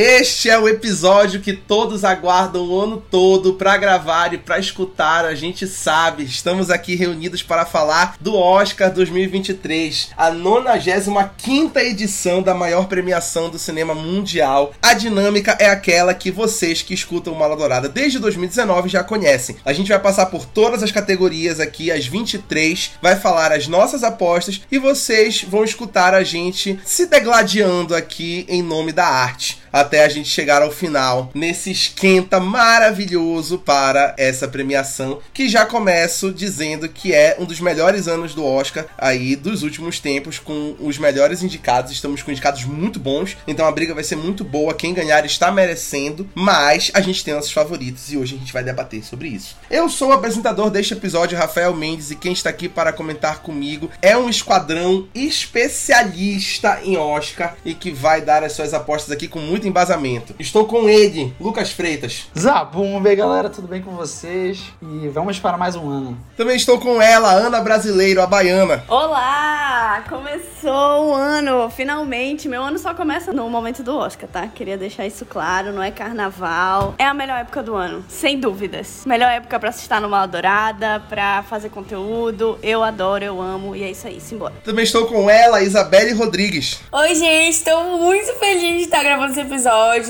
Este é o episódio que todos aguardam o ano todo para gravar e para escutar. A gente sabe, estamos aqui reunidos para falar do Oscar 2023, a 95 edição da maior premiação do cinema mundial. A dinâmica é aquela que vocês que escutam o Mala Dourada desde 2019 já conhecem. A gente vai passar por todas as categorias aqui, as 23, vai falar as nossas apostas e vocês vão escutar a gente se degladiando aqui em nome da arte até a gente chegar ao final nesse esquenta maravilhoso para essa premiação que já começo dizendo que é um dos melhores anos do Oscar aí dos últimos tempos com os melhores indicados, estamos com indicados muito bons, então a briga vai ser muito boa, quem ganhar está merecendo, mas a gente tem nossos favoritos e hoje a gente vai debater sobre isso. Eu sou o apresentador deste episódio, Rafael Mendes, e quem está aqui para comentar comigo é um esquadrão especialista em Oscar e que vai dar as suas apostas aqui com muito muito embasamento. Estou com ele, Lucas Freitas. Zabum, bem galera, tudo bem com vocês? E vamos para mais um ano. Também estou com ela, Ana Brasileiro, a baiana. Olá! Começou o ano, finalmente. Meu ano só começa no momento do Oscar, tá? Queria deixar isso claro, não é carnaval. É a melhor época do ano, sem dúvidas. Melhor época para assistir no Mala Dourada, para fazer conteúdo. Eu adoro, eu amo e é isso aí, simbora. Também estou com ela, Isabelle Rodrigues. Oi, gente, estou muito feliz de estar gravando esse episódio.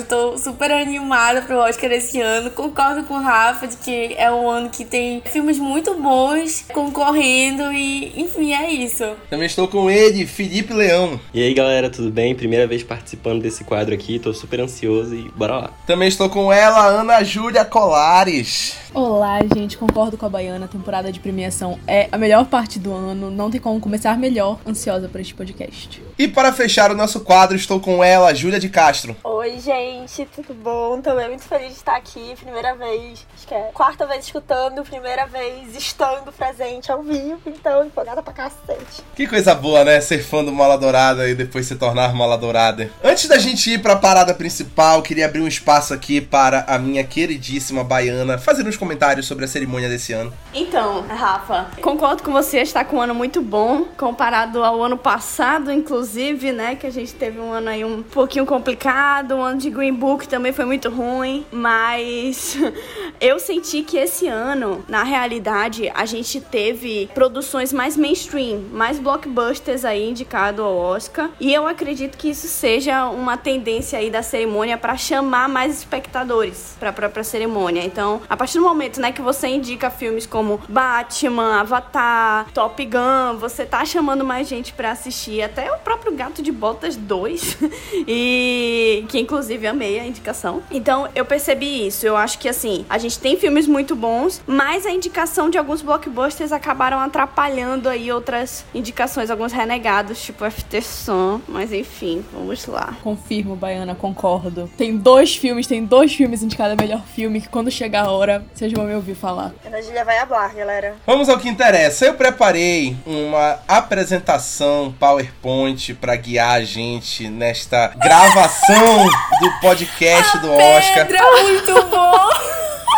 Tô super animada pro Oscar esse ano. Concordo com o Rafa de que é um ano que tem filmes muito bons concorrendo e, enfim, é isso. Também estou com ele, Felipe Leão. E aí, galera, tudo bem? Primeira vez participando desse quadro aqui, tô super ansioso e bora lá. Também estou com ela, Ana Júlia Colares. Olá, gente, concordo com a Baiana. A temporada de premiação é a melhor parte do ano. Não tem como começar melhor. Ansiosa por este podcast. E para fechar o nosso quadro, estou com ela, Júlia de Castro. Oi, gente, tudo bom? Também muito feliz de estar aqui. Primeira vez, acho que é quarta vez escutando, primeira vez estando presente ao vivo. Então, empolgada pra cacete. Que coisa boa, né? Ser fã do Mala Dourada e depois se tornar Mala Dourada. Antes da gente ir para a parada principal, queria abrir um espaço aqui para a minha queridíssima Baiana fazer uns comentários sobre a cerimônia desse ano. Então, Rafa, concordo com você, está com um ano muito bom, comparado ao ano passado, inclusive, né? Que a gente teve um ano aí um pouquinho complicado, o um ano de Green Book também foi muito ruim, mas eu senti que esse ano, na realidade, a gente teve produções mais mainstream, mais blockbusters aí indicado ao Oscar, e eu acredito que isso seja uma tendência aí da cerimônia para chamar mais espectadores para a própria cerimônia. Então, a partir do momento, né, que você indica filmes como Batman, Avatar, Top Gun, você tá chamando mais gente para assistir, até o próprio Gato de Botas 2, e que inclusive amei a indicação. Então, eu percebi isso. Eu acho que assim, a gente tem filmes muito bons, mas a indicação de alguns blockbusters acabaram atrapalhando aí outras indicações, alguns renegados, tipo After Sun, mas enfim, vamos lá. Confirmo, Baiana, concordo. Tem dois filmes, tem dois filmes indicados a melhor filme que quando chegar a hora, vocês vão me ouvir falar. A Julia vai hablar, galera. Vamos ao que interessa. Eu preparei uma apresentação PowerPoint para guiar a gente nesta gravação do podcast do Oscar. Pedro, muito bom!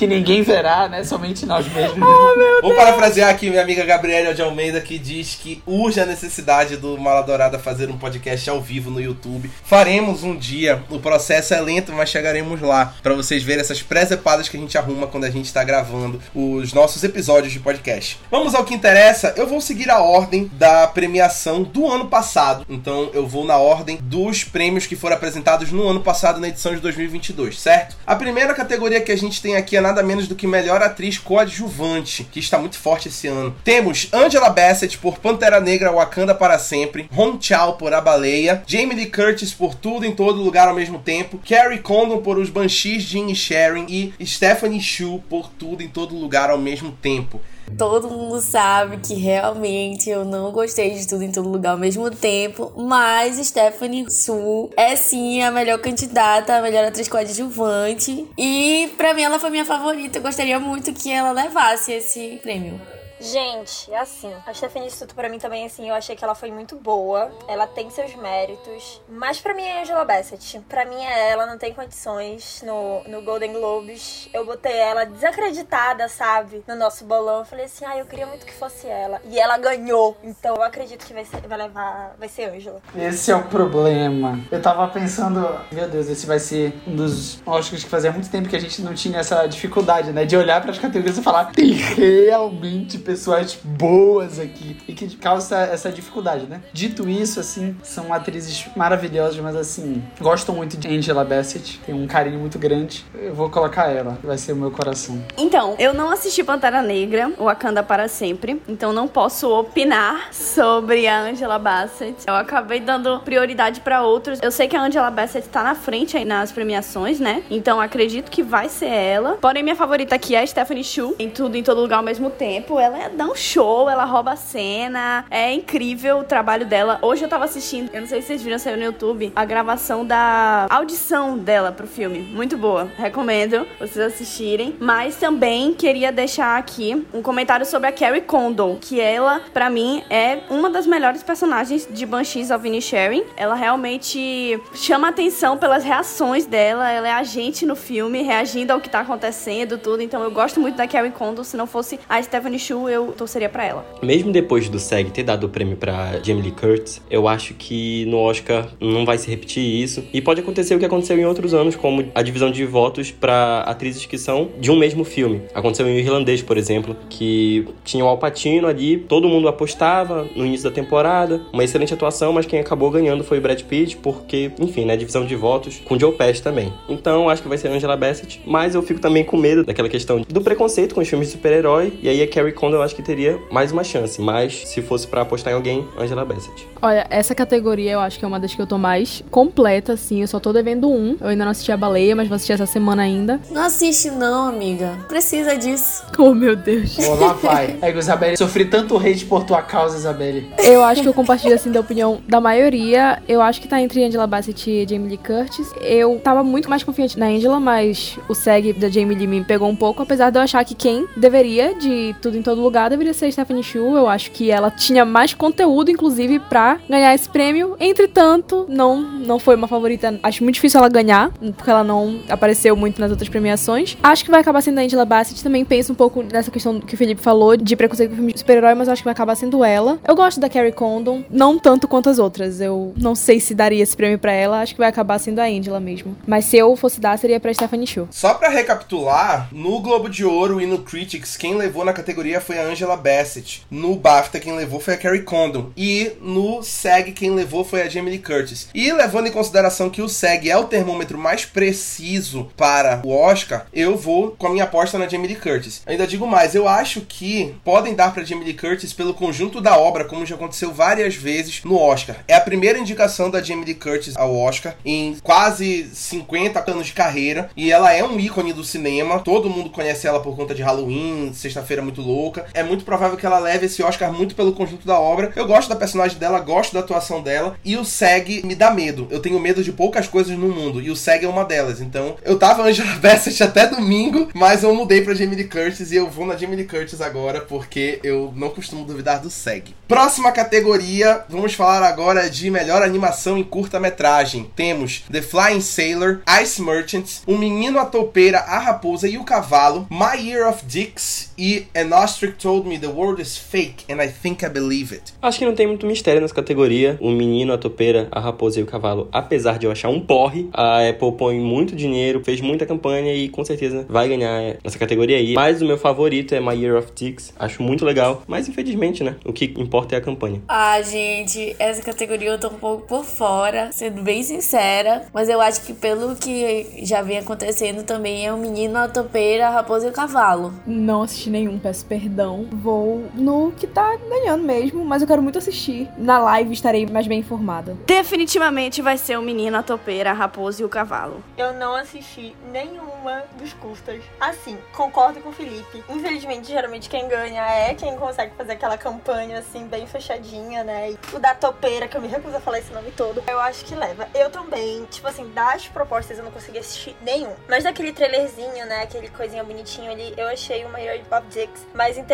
que ninguém verá, né? Somente nós mesmos. Oh, Vou parafrasear aqui minha amiga Gabriela de Almeida que diz que urge a necessidade do Mala Dourada fazer um podcast ao vivo no YouTube. Faremos um dia. O processo é lento, mas chegaremos lá para vocês verem essas presepadas que a gente arruma quando a gente está gravando os nossos episódios de podcast. Vamos ao que interessa. Eu vou seguir a ordem da premiação do ano passado. Então eu vou na ordem dos prêmios que foram apresentados no ano passado na edição de 2022, certo? A primeira categoria que a gente tem aqui é na nada menos do que melhor atriz coadjuvante, que está muito forte esse ano. Temos Angela Bassett por Pantera Negra Wakanda para sempre, Hong Chao por A Baleia, Jamie Lee Curtis por Tudo em Todo Lugar ao mesmo tempo, Carrie Condon por Os Banshees de Sharing e Stephanie Shu por Tudo em Todo Lugar ao mesmo tempo. Todo mundo sabe que realmente eu não gostei de tudo em todo lugar ao mesmo tempo, mas Stephanie Su é sim a melhor candidata, a melhor atriz coadjuvante. E para mim ela foi minha favorita. Eu gostaria muito que ela levasse esse prêmio. Gente, assim, a Stephanie Suto pra mim também, assim, eu achei que ela foi muito boa. Ela tem seus méritos. Mas pra mim é Angela Bassett. Pra mim é ela, não tem condições. No, no Golden Globes, eu botei ela desacreditada, sabe? No nosso bolão. Eu falei assim, ah, eu queria muito que fosse ela. E ela ganhou. Então eu acredito que vai, ser, vai levar, vai ser Angela. Esse é o problema. Eu tava pensando, meu Deus, esse vai ser um dos Oscars que fazia muito tempo que a gente não tinha essa dificuldade, né? De olhar para as categorias e falar, tem realmente pessoas boas aqui. E que causa essa dificuldade, né? Dito isso, assim, são atrizes maravilhosas, mas assim, gosto muito de Angela Bassett. Tem um carinho muito grande. Eu vou colocar ela, vai ser o meu coração. Então, eu não assisti Pantera Negra, Wakanda para sempre, então não posso opinar sobre a Angela Bassett. Eu acabei dando prioridade para outros. Eu sei que a Angela Bassett tá na frente aí nas premiações, né? Então acredito que vai ser ela. Porém, minha favorita aqui é a Stephanie Shu, em tudo em todo lugar ao mesmo tempo. Ela é, dá um show, ela rouba a cena. É incrível o trabalho dela. Hoje eu tava assistindo, eu não sei se vocês viram, saiu no YouTube, a gravação da audição dela pro filme. Muito boa. Recomendo vocês assistirem. Mas também queria deixar aqui um comentário sobre a Carrie Condon, que ela, para mim, é uma das melhores personagens de Banshees of Inisherin. Ela realmente chama atenção pelas reações dela. Ela é agente no filme, reagindo ao que tá acontecendo, tudo. Então eu gosto muito da Carrie Condon. Se não fosse a Stephanie Shu, eu torceria para ela. Mesmo depois do SEG ter dado o prêmio pra Jamie Lee Curtis, eu acho que no Oscar não vai se repetir isso. E pode acontecer o que aconteceu em outros anos, como a divisão de votos para atrizes que são de um mesmo filme. Aconteceu em Irlandês, por exemplo, que tinha o Al Pacino ali, todo mundo apostava no início da temporada, uma excelente atuação, mas quem acabou ganhando foi o Brad Pitt, porque, enfim, né, divisão de votos com Joe Pesci também. Então, acho que vai ser Angela Bassett, mas eu fico também com medo daquela questão do preconceito com os filmes de super-herói, e aí a Carrie Condon eu acho que teria mais uma chance, mas se fosse para apostar em alguém, Angela Bassett. Olha, essa categoria eu acho que é uma das que eu tô mais completa, assim. Eu só tô devendo um. Eu ainda não assisti a baleia, mas vou assistir essa semana ainda. Não assiste não, amiga. Precisa disso. Oh, meu Deus. Ó, lá vai. É, Isabelle, sofri tanto hate por tua causa, Isabelle. Eu acho que eu compartilho, assim, da opinião da maioria. Eu acho que tá entre Angela Bassett e Jamie Lee Curtis. Eu tava muito mais confiante na Angela, mas o SEG da Jamie Lee me pegou um pouco, apesar de eu achar que quem deveria, de tudo em todo lugar, deveria ser Stephanie Shu. Eu acho que ela tinha mais conteúdo, inclusive, pra ganhar esse prêmio. Entretanto, não, não foi uma favorita. Acho muito difícil ela ganhar, porque ela não apareceu muito nas outras premiações. Acho que vai acabar sendo a Angela Bassett. Também penso um pouco nessa questão que o Felipe falou de preconceito com filme de super-herói, mas acho que vai acabar sendo ela. Eu gosto da Carrie Condon, não tanto quanto as outras. Eu não sei se daria esse prêmio pra ela, acho que vai acabar sendo a Angela mesmo. Mas se eu fosse dar, seria pra Stephanie Shu. Só pra recapitular, no Globo de Ouro e no Critics, quem levou na categoria foi a Angela Bassett. No BAFTA, quem levou foi a Carrie Condon. E no SEG, quem levou foi a Jamie Lee Curtis. E levando em consideração que o SEG é o termômetro mais preciso para o Oscar, eu vou com a minha aposta na Jamie Lee Curtis. Ainda digo mais, eu acho que podem dar pra Jamie Lee Curtis pelo conjunto da obra, como já aconteceu várias vezes no Oscar. É a primeira indicação da Jamie Lee Curtis ao Oscar em quase 50 anos de carreira. E ela é um ícone do cinema. Todo mundo conhece ela por conta de Halloween, Sexta-feira Muito Louca. É muito provável que ela leve esse Oscar muito pelo conjunto da obra. Eu gosto da personagem dela, gosto da atuação dela. E o SEG me dá medo. Eu tenho medo de poucas coisas no mundo. E o SEG é uma delas. Então, eu tava Angela Bassett até domingo, mas eu mudei pra Jamie Lee Curtis e eu vou na Jamie Lee Curtis agora porque eu não costumo duvidar do SEG. Próxima categoria, vamos falar agora de melhor animação em curta-metragem. Temos The Flying Sailor, Ice Merchants, O Menino, a Toupeira, a Raposa e o Cavalo, My Year of Dicks e An Ostrich Told Me the World is Fake and I Think I Believe It. Acho que não tem muito mistério nessa categoria. O menino, a topeira, a raposa e o cavalo. Apesar de eu achar um porre, a Apple põe muito dinheiro, fez muita campanha e com certeza vai ganhar essa categoria aí. Mas o meu favorito é My Year of Dicks. Acho muito legal. Mas infelizmente, né? O que importa é a campanha. Ah, gente, essa categoria eu tô um pouco por fora, sendo bem sincera. Mas eu acho que pelo que já vem acontecendo também é o menino, a topeira, a raposa e o cavalo. Não assisti nenhum, peço perdão. Vou no que tá ganhando mesmo, mas eu quero muito assistir. Na live estarei mais bem informada. Definitivamente vai ser o menino, a topeira, a raposa e o cavalo. Eu não assisti nenhuma dos curtas. Assim, concordo com o Felipe. Infelizmente, geralmente quem ganha é quem consegue fazer aquela campanha assim, bem fechadinha, né? E o da topeira, que eu me recuso a falar esse nome todo, eu acho que leva. Eu também, tipo assim, das propostas eu não consegui assistir nenhum. Mas daquele trailerzinho, né? Aquele coisinha bonitinho ali, eu achei uma Year of Dicks mais interessante.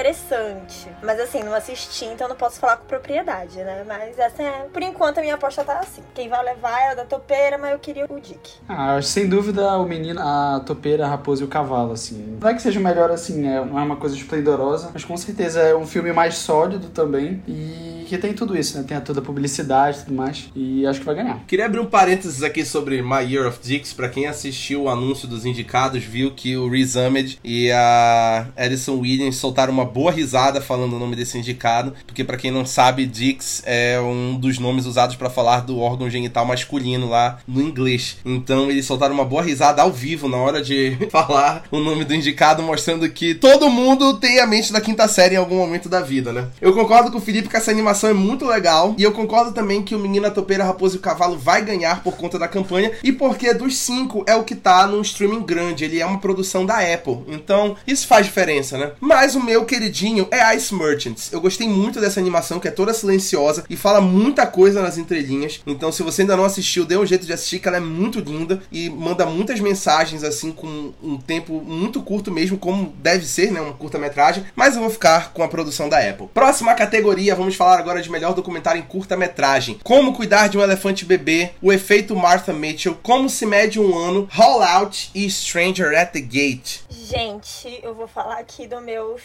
Mas assim, não assisti, então não posso falar com propriedade, né? Mas essa é, por enquanto, a minha aposta tá assim. Quem vai levar é a da topeira, mas eu queria o Dick. Ah, acho sem dúvida o menino, a topeira, a raposa e o cavalo, assim. Não é que seja melhor assim, é, não é uma coisa esplendorosa, mas com certeza é um filme mais sólido também. E que tem tudo isso, né? Tem toda a publicidade e tudo mais. E acho que vai ganhar. Queria abrir um parênteses aqui sobre My Year of Dicks. Pra quem assistiu o anúncio dos indicados, viu que o Riz Ahmed e a Alison Williams soltaram uma boa risada falando o nome desse indicado. Porque pra quem não sabe, Dix é um dos nomes usados pra falar do órgão genital masculino lá no inglês. Então eles soltaram uma boa risada ao vivo na hora de falar o nome do indicado, mostrando que todo mundo tem a mente da quinta série em algum momento da vida, né? Eu concordo com o Felipe que essa animação é muito legal. E eu concordo também que o Menino, a Topeira, a Raposa e o Cavalo vai ganhar por conta da campanha. E porque dos cinco é o que tá num streaming grande. Ele é uma produção da Apple. Então, isso faz diferença, né? Mas o meu queridinho é Ice Merchants. Eu gostei muito dessa animação, que é toda silenciosa e fala muita coisa nas entrelinhas. Então, se você ainda não assistiu, dê um jeito de assistir, que ela é muito linda e manda muitas mensagens, assim, com um tempo muito curto mesmo, como deve ser, né? Uma curta-metragem. Mas eu vou ficar com a produção da Apple. Próxima categoria, vamos falar agora de melhor documentário em curta-metragem. Como cuidar de um elefante bebê, o efeito Martha Mitchell, como se mede um ano, Hall Out e Stranger at the Gate. Gente, eu vou falar aqui do meu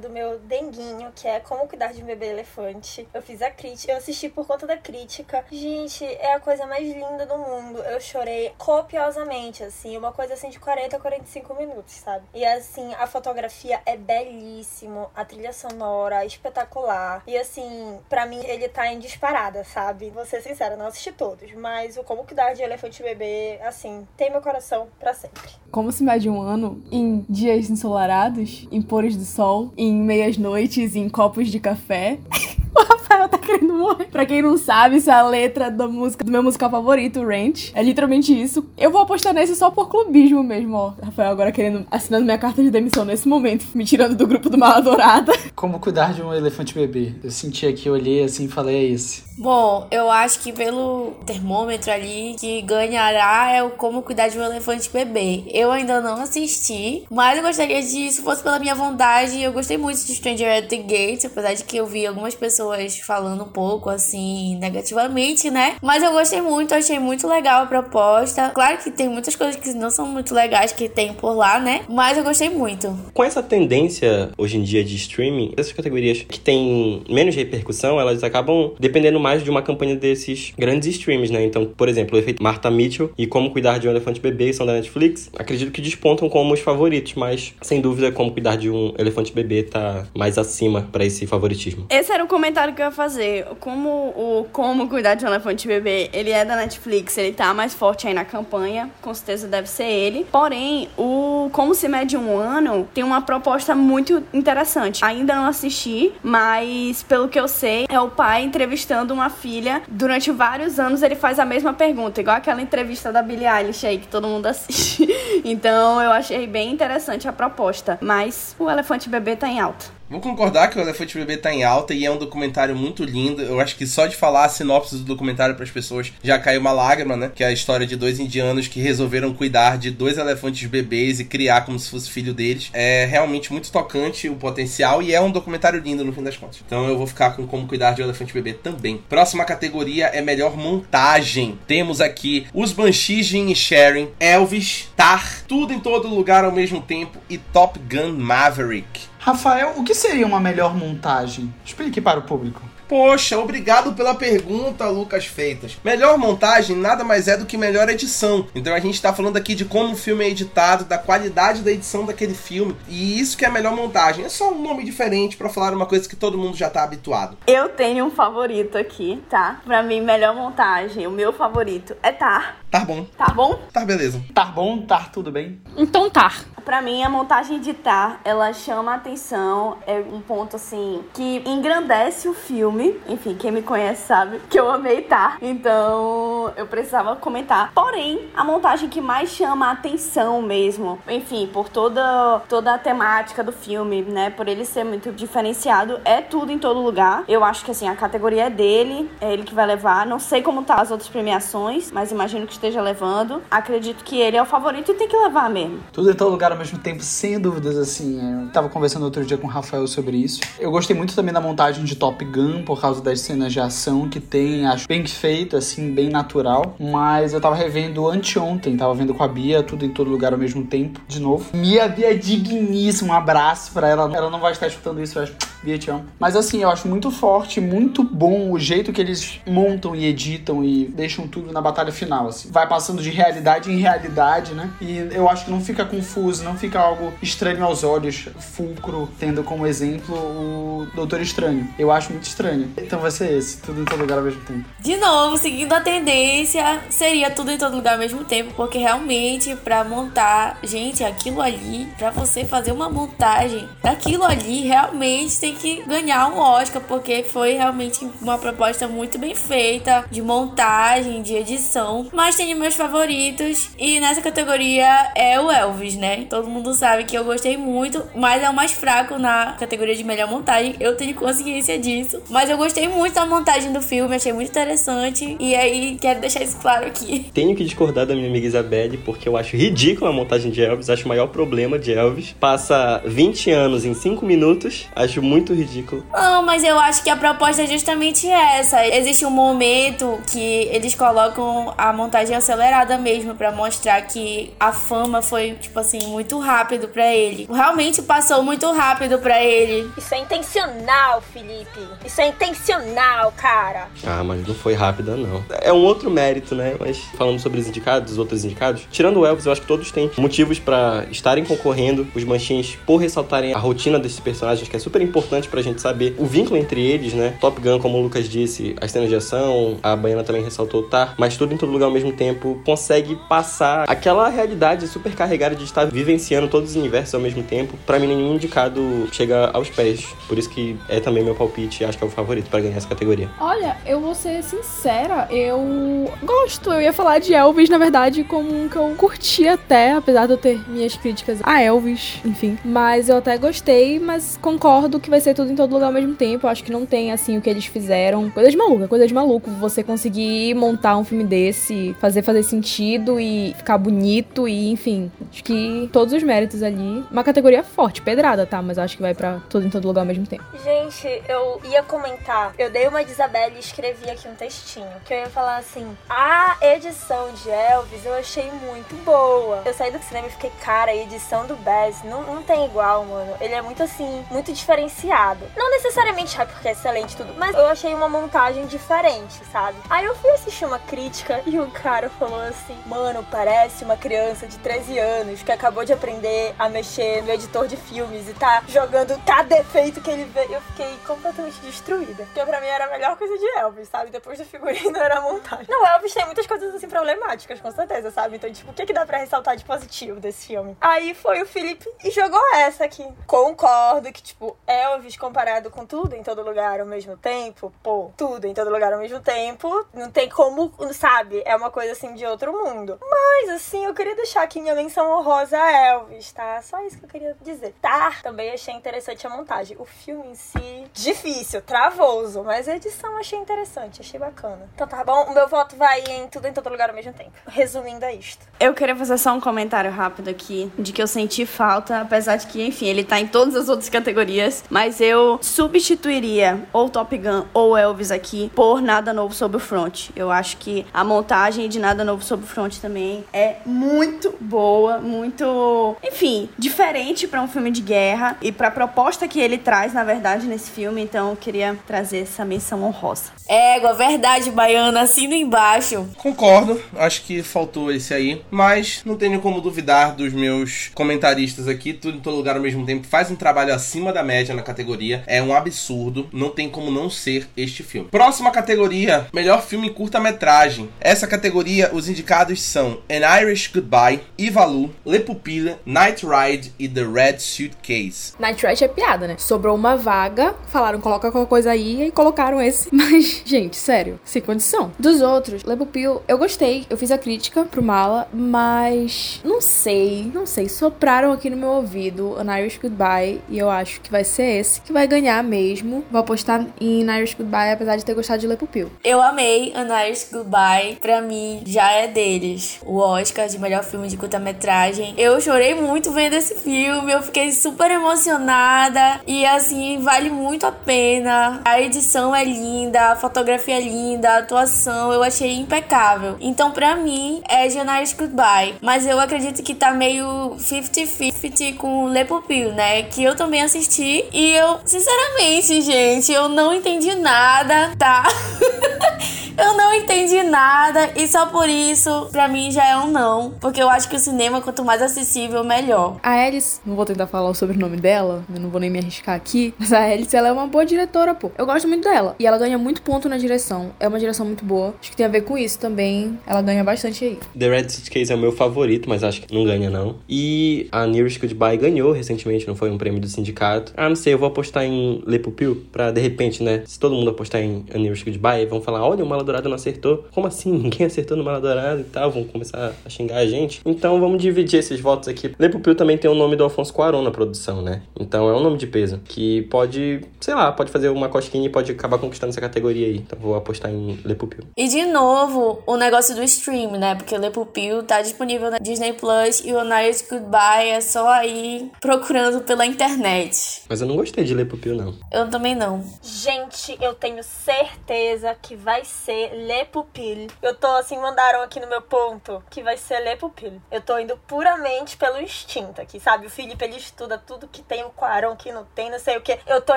do meu denguinho, que é Como Cuidar de um Bebê Elefante. Eu fiz a crítica, eu assisti por conta da crítica. Gente, é a coisa mais linda do mundo. Eu chorei copiosamente, assim, uma coisa assim de 40 a 45 minutos, sabe? E assim, a fotografia é belíssimo, a trilha sonora é espetacular. E assim, para mim ele tá em disparada, sabe? Vou ser sincera, não assisti todos, mas o Como Cuidar de Elefante Bebê, assim, tem meu coração para sempre. Como se mede um ano em dias ensolarados, em pores do sol, em meias noites, em copos de café. O Rafael tá querendo morrer. Pra quem não sabe, isso é a letra da música do meu musical favorito, Ranch. É literalmente isso. Eu vou apostar nesse só por clubismo mesmo, ó. Rafael agora querendo assinando minha carta de demissão nesse momento, me tirando do grupo do Mala Dourada. Como cuidar de um elefante bebê? Eu senti aqui, olhei assim e falei, é esse. Bom, eu acho que pelo termômetro ali, que ganhará é o Como Cuidar de um Elefante Bebê. Eu ainda não assisti, mas eu gostaria de, se fosse pela minha vontade, eu gostei muito de Stranger at the Gate, apesar de que eu vi algumas pessoas falando um pouco assim, negativamente, né? Mas eu gostei muito, achei muito legal a proposta. Claro que tem muitas coisas que não são muito legais que tem por lá, né? Mas eu gostei muito. Com essa tendência hoje em dia de streaming, essas categorias que têm menos repercussão, elas acabam dependendo mais de uma campanha desses grandes streams, né? Então, por exemplo, o efeito Martha Mitchell e Como Cuidar de um Elefante Bebê são da Netflix. Acredito que despontam como os favoritos, mas sem dúvida Como Cuidar de um Elefante Bebê tá mais acima para esse favoritismo. Esse era o comentário que eu ia fazer. Como o Como Cuidar de um Elefante Bebê, ele é da Netflix, ele tá mais forte aí na campanha, com certeza deve ser ele. Porém, o Como se mede um ano tem uma proposta muito interessante. Ainda não assisti, mas pelo que eu sei, é o pai entrevistando uma filha. Durante vários anos ele faz a mesma pergunta, igual aquela entrevista da Billie Eilish aí que todo mundo assiste. então eu achei bem interessante a proposta. Mas o elefante bebê tá em alta. Vou concordar que o Elefante Bebê tá em alta e é um documentário muito lindo. Eu acho que só de falar a sinopse do documentário para as pessoas já caiu uma lágrima, né? Que é a história de dois indianos que resolveram cuidar de dois elefantes bebês e criar como se fosse filho deles. É realmente muito tocante o potencial e é um documentário lindo no fim das contas. Então eu vou ficar com como cuidar de um elefante bebê também. Próxima categoria é melhor montagem. Temos aqui os Banshees e Sharon, Elvis, Tar, tudo em todo lugar ao mesmo tempo e Top Gun Maverick. Rafael, o que seria uma melhor montagem? Explique para o público. Poxa, obrigado pela pergunta, Lucas Feitas. Melhor montagem nada mais é do que melhor edição. Então a gente tá falando aqui de como o filme é editado, da qualidade da edição daquele filme. E isso que é a melhor montagem. É só um nome diferente para falar uma coisa que todo mundo já tá habituado. Eu tenho um favorito aqui, tá? Pra mim, melhor montagem, o meu favorito é Tar. Tá bom. Tá bom? Tá beleza. Tá bom? Tá tudo bem? Então tá. Pra mim, a montagem de Tar, ela chama a atenção, é um ponto assim que engrandece o filme. Enfim, quem me conhece sabe que eu amei Tar, então eu precisava comentar. Porém, a montagem que mais chama a atenção mesmo, enfim, por toda toda a temática do filme, né, por ele ser muito diferenciado, é tudo em todo lugar. Eu acho que assim, a categoria é dele, é ele que vai levar. Não sei como tá as outras premiações, mas imagino que esteja levando. Acredito que ele é o favorito e tem que levar mesmo. Tudo em todo lugar ao mesmo tempo, sem dúvidas, assim. Eu tava conversando outro dia com o Rafael sobre isso. Eu gostei muito também da montagem de Top Gun, por causa das cenas de ação que tem, acho bem feito, assim, bem natural. Mas eu tava revendo anteontem, tava vendo com a Bia, tudo em todo lugar ao mesmo tempo, de novo. Mia Bia digníssima, um abraço pra ela. Ela não vai estar escutando isso, eu acho. Bia, te amo. Mas assim, eu acho muito forte, muito bom o jeito que eles montam e editam e deixam tudo na batalha final, assim. Vai passando de realidade em realidade, né? E eu acho que não fica confuso, não fica algo estranho aos olhos. Fulcro tendo como exemplo o Doutor Estranho. Eu acho muito estranho. Então vai ser esse, tudo em todo lugar ao mesmo tempo. De novo, seguindo a tendência, seria tudo em todo lugar ao mesmo tempo, porque realmente para montar, gente, aquilo ali, para você fazer uma montagem daquilo ali, realmente tem que ganhar um Oscar, porque foi realmente uma proposta muito bem feita de montagem, de edição. Mas tem meus favoritos e nessa categoria é o Elvis, né? Todo mundo sabe que eu gostei muito, mas é o mais fraco na categoria de melhor montagem. Eu tenho consciência disso, mas eu gostei muito da montagem do filme, achei muito interessante e aí quero deixar isso claro aqui. Tenho que discordar da minha amiga Isabelle, porque eu acho ridícula a montagem de Elvis, acho o maior problema de Elvis. Passa 20 anos em 5 minutos, acho muito ridículo. Não, mas eu acho que a proposta é justamente essa. Existe um momento que eles colocam a montagem acelerada mesmo para mostrar que a fama foi tipo assim muito rápido para ele. Realmente passou muito rápido para ele. Isso é intencional, Felipe. Isso é intencional, cara. Ah, mas não foi rápida não. É um outro mérito, né? Mas falando sobre os indicados, os outros indicados, tirando o Elvis, eu acho que todos têm motivos para estarem concorrendo. Os manchinhos por ressaltarem a rotina desses personagens, que é super importante pra gente saber o vínculo entre eles, né? Top Gun, como o Lucas disse, as cenas de ação, a Baiana também ressaltou, tá? Mas tudo em todo lugar ao mesmo tempo consegue passar aquela realidade super carregada de estar vivenciando todos os universos ao mesmo tempo. Para mim, nenhum indicado chega aos pés. Por isso que é também meu palpite, acho que é o favorito para ganhar essa categoria. Olha, eu vou ser sincera, eu gosto. Eu ia falar de Elvis, na verdade, como um que eu curti até, apesar de eu ter minhas críticas a Elvis, enfim. Mas eu até gostei, mas concordo que vai ser tudo em todo lugar ao mesmo tempo. Eu acho que não tem, assim, o que eles fizeram. Coisa de maluco, coisa de maluco. Você conseguir montar um filme desse, fazer fazer sentido e ficar bonito e, enfim. Acho que todos os méritos ali. Uma categoria forte, pedrada, tá? Mas acho que vai pra tudo em todo lugar ao mesmo tempo. Gente, eu ia comentar. Eu dei uma de Isabelle e escrevi aqui um textinho. Que eu ia falar assim: a edição de Elvis eu achei muito boa. Eu saí do cinema e fiquei, cara, a edição do Bass não, não tem igual, mano. Ele é muito assim, muito diferenciado. Não necessariamente é porque é excelente tudo, mas eu achei uma montagem diferente, sabe? Aí eu fui assistir uma crítica e o cara falou assim: Mano, parece uma criança de 13 anos que acabou de aprender a mexer no editor de filmes e tá jogando cada defeito que ele vê. Eu fiquei completamente destruída. Porque pra mim era a melhor coisa de Elvis, sabe? Depois do figurino era a montagem. Não, Elvis tem muitas coisas assim problemáticas, com certeza, sabe? Então, tipo, o que, que dá pra ressaltar de positivo desse filme? Aí foi o Felipe e jogou essa aqui. Concordo que, tipo, Elvis comparado com tudo em todo lugar ao mesmo tempo, pô, tudo em todo lugar ao mesmo tempo, não tem como, sabe? É uma coisa assim de outro mundo. Mas, assim, eu queria deixar aqui minha menção honrosa a Elvis, tá? Só isso que eu queria dizer. Tá? Também achei interessante a montagem. O filme em si, difícil, travoso, mas a edição achei interessante, achei bacana. Então tá bom, o meu voto vai em tudo em todo lugar ao mesmo tempo. Resumindo é isto. Eu queria fazer só um comentário rápido aqui de que eu senti falta, apesar de que, enfim, ele tá em todas as outras categorias, mas eu substituiria ou Top Gun ou Elvis aqui por Nada Novo sobre o Front. Eu acho que a montagem de Nada Novo sobre o Front também é muito boa, muito, enfim, diferente para um filme de guerra e para a proposta que ele traz, na verdade, nesse filme. Então, eu queria trazer essa menção honrosa. Égua, verdade, baiana, assino embaixo. Concordo, acho que faltou esse aí, mas não tenho como duvidar dos meus comentaristas aqui, tudo em todo lugar ao mesmo tempo, faz um trabalho acima da média na categoria, é um absurdo, não tem como não ser este filme. Próxima categoria, melhor filme curta-metragem. Essa categoria, os indicados são An Irish Goodbye, Ivalu, Le Pupille, Night Ride e The Red Suitcase. Night Ride é piada, né? Sobrou uma vaga, falaram coloca qualquer coisa aí e colocaram esse. Mas, gente, sério, sem condição. Dos outros, Le Pupille, eu gostei, eu fiz a crítica pro Mala, mas não sei, não sei, sopraram aqui no meu ouvido An Irish Goodbye e eu acho que vai ser esse que vai ganhar mesmo. Vou apostar em Irish Goodbye, apesar de ter gostado de Lê Pupil. Eu amei An Irish Goodbye. Pra mim, já é deles. O Oscar de melhor filme de curta-metragem. Eu chorei muito vendo esse filme. Eu fiquei super emocionada. E assim, vale muito a pena. A edição é linda, a fotografia é linda, a atuação eu achei impecável. Então, pra mim, é de An Irish Goodbye. Mas eu acredito que tá meio 50-50 com Le Pupil, né? Que eu também assisti. E eu, sinceramente, gente, eu não entendi nada, tá? eu não entendi nada. E só por isso, pra mim, já é um não. Porque eu acho que o cinema, quanto mais acessível, melhor. A Alice, não vou tentar falar o sobrenome dela, eu não vou nem me arriscar aqui, mas a Alice, ela é uma boa diretora, pô. Eu gosto muito dela. E ela ganha muito ponto na direção. É uma direção muito boa. Acho que tem a ver com isso também. Ela ganha bastante aí. The Red Suitcase é o meu favorito, mas acho que não ganha, não. E a Nearest Goodbye ganhou recentemente, não foi um prêmio do sindicato. Ah, não sei, eu vou apostar em Le Pupil pra, de repente, né? Se todo mundo apostar em A Nearest Goodbye, vão falar, olha, Mala Dourada não acertou. Como assim? Ninguém acertou no Mala Dourada e tal. Vão começar a xingar a gente. Então, vamos dividir esses votos aqui. Le Pupil também tem o nome do Alfonso Cuarón na produção, né? Então, é um nome de peso. Que pode, sei lá, pode fazer uma cosquinha e pode acabar conquistando essa categoria aí. Então, vou apostar em Le Pupil. E de novo, o negócio do stream, né? Porque Le Pupil tá disponível na Disney Plus e o Night Goodbye é só aí procurando pela internet. Mas eu não gostei de Le Pupil, não. Eu também não. Gente, eu tenho certeza que vai ser Le Pupil. Eu tô assim, mandaram aqui no meu ponto que vai ser Le Pupil. Eu tô indo puramente pelo instinto aqui, sabe? O Felipe ele estuda tudo que tem o Quaron, que não tem, não sei o que. Eu tô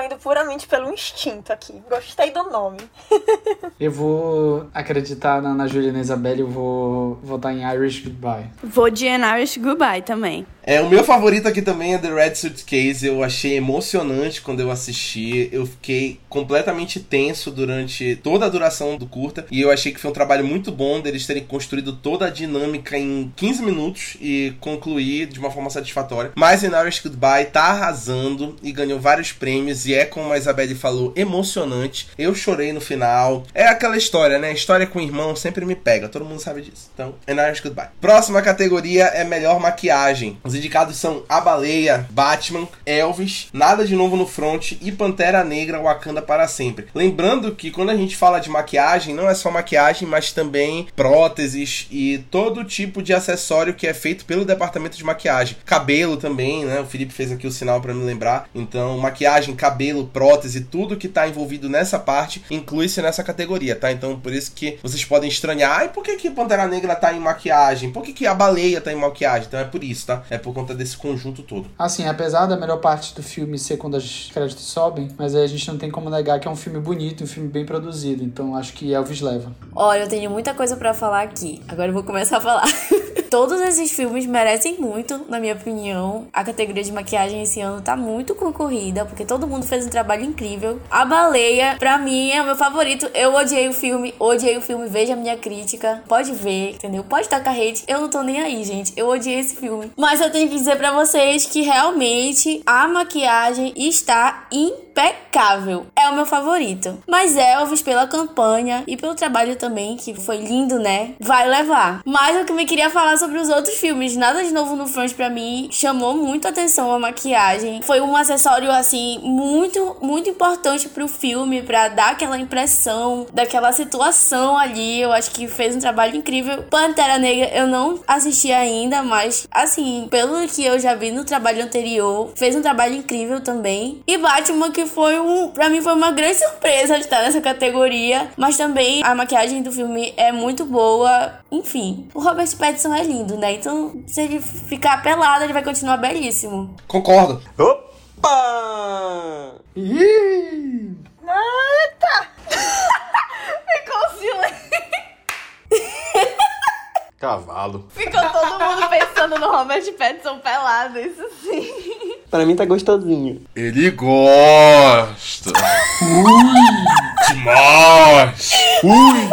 indo puramente pelo instinto aqui. Gostei do nome. Eu vou acreditar na Ana Júlia e na Isabelle, eu vou votar em Irish Goodbye. Vou de An Irish Goodbye também. É, o meu favorito aqui também é The Red Suitcase. Eu achei emocionante quando eu assisti. Eu fiquei completamente tenso durante toda a duração do curta. E eu achei que foi um trabalho muito bom deles terem construído toda a dinâmica em 15 minutos e concluir de uma forma satisfatória. Mas In Irish Goodbye tá arrasando e ganhou vários prêmios. E é, como a Isabelle falou, emocionante. Eu chorei no final. É aquela história, né? História com irmão sempre me pega. Todo mundo sabe disso. Então, In Irish Goodbye. Próxima categoria é melhor maquiagem. Os indicados são A Baleia, Batman, Elvis, Nada de Novo no Front e Pantera Negra Wakanda para sempre. Lembrando que quando a gente fala de maquiagem, não é só maquiagem, mas também próteses e todo tipo de acessório que é feito pelo departamento de maquiagem. Cabelo também, né? O Felipe fez aqui o sinal para me lembrar. Então, maquiagem, cabelo, prótese, tudo que tá envolvido nessa parte inclui-se nessa categoria, tá? Então, por isso que vocês podem estranhar, ai, por que que Pantera Negra tá em maquiagem? Por que que a baleia tá em maquiagem? Então é por isso, tá? É por conta desse conjunto todo. Assim, apesar da melhor parte do filme ser quando os créditos sobem, mas aí a gente não tem como negar que é um filme bonito, um filme bem produzido. Então acho que Leva. Olha, eu tenho muita coisa pra falar aqui. Agora eu vou começar a falar. Todos esses filmes merecem muito, na minha opinião. A categoria de maquiagem esse ano tá muito concorrida, porque todo mundo fez um trabalho incrível. A Baleia, pra mim, é o meu favorito. Eu odiei o filme, odiei o filme, veja a minha crítica. Pode ver, entendeu? Pode tacar hate. Eu não tô nem aí, gente. Eu odiei esse filme. Mas eu tenho que dizer pra vocês que realmente a maquiagem está impecável. É o meu favorito. Mas Elvis, pela campanha e pelo trabalho também, que foi lindo, né? Vai levar. Mas eu também queria falar sobre os outros filmes. Nada de novo no front pra mim. Chamou muito atenção a maquiagem. Foi um acessório, assim, muito, muito importante pro filme, pra dar aquela impressão daquela situação ali. Eu acho que fez um trabalho incrível. Pantera Negra eu não assisti ainda, mas, assim, pelo que eu já vi no trabalho anterior, fez um trabalho incrível também. E Batman, que foi um. Pra mim, foi uma grande surpresa estar nessa categoria. Mas também a maquiagem do filme é muito boa. Enfim, o Robert Pattinson é lindo, né? Então, se ele ficar pelado, ele vai continuar belíssimo. Concordo. Opa! Ih! Eita! Ficou silêncio. Cavalo. Ficou todo mundo pensando no Robert Pattinson pelado, isso sim. Pra mim tá gostosinho. Ele gosta. Ui! Demais! Ui!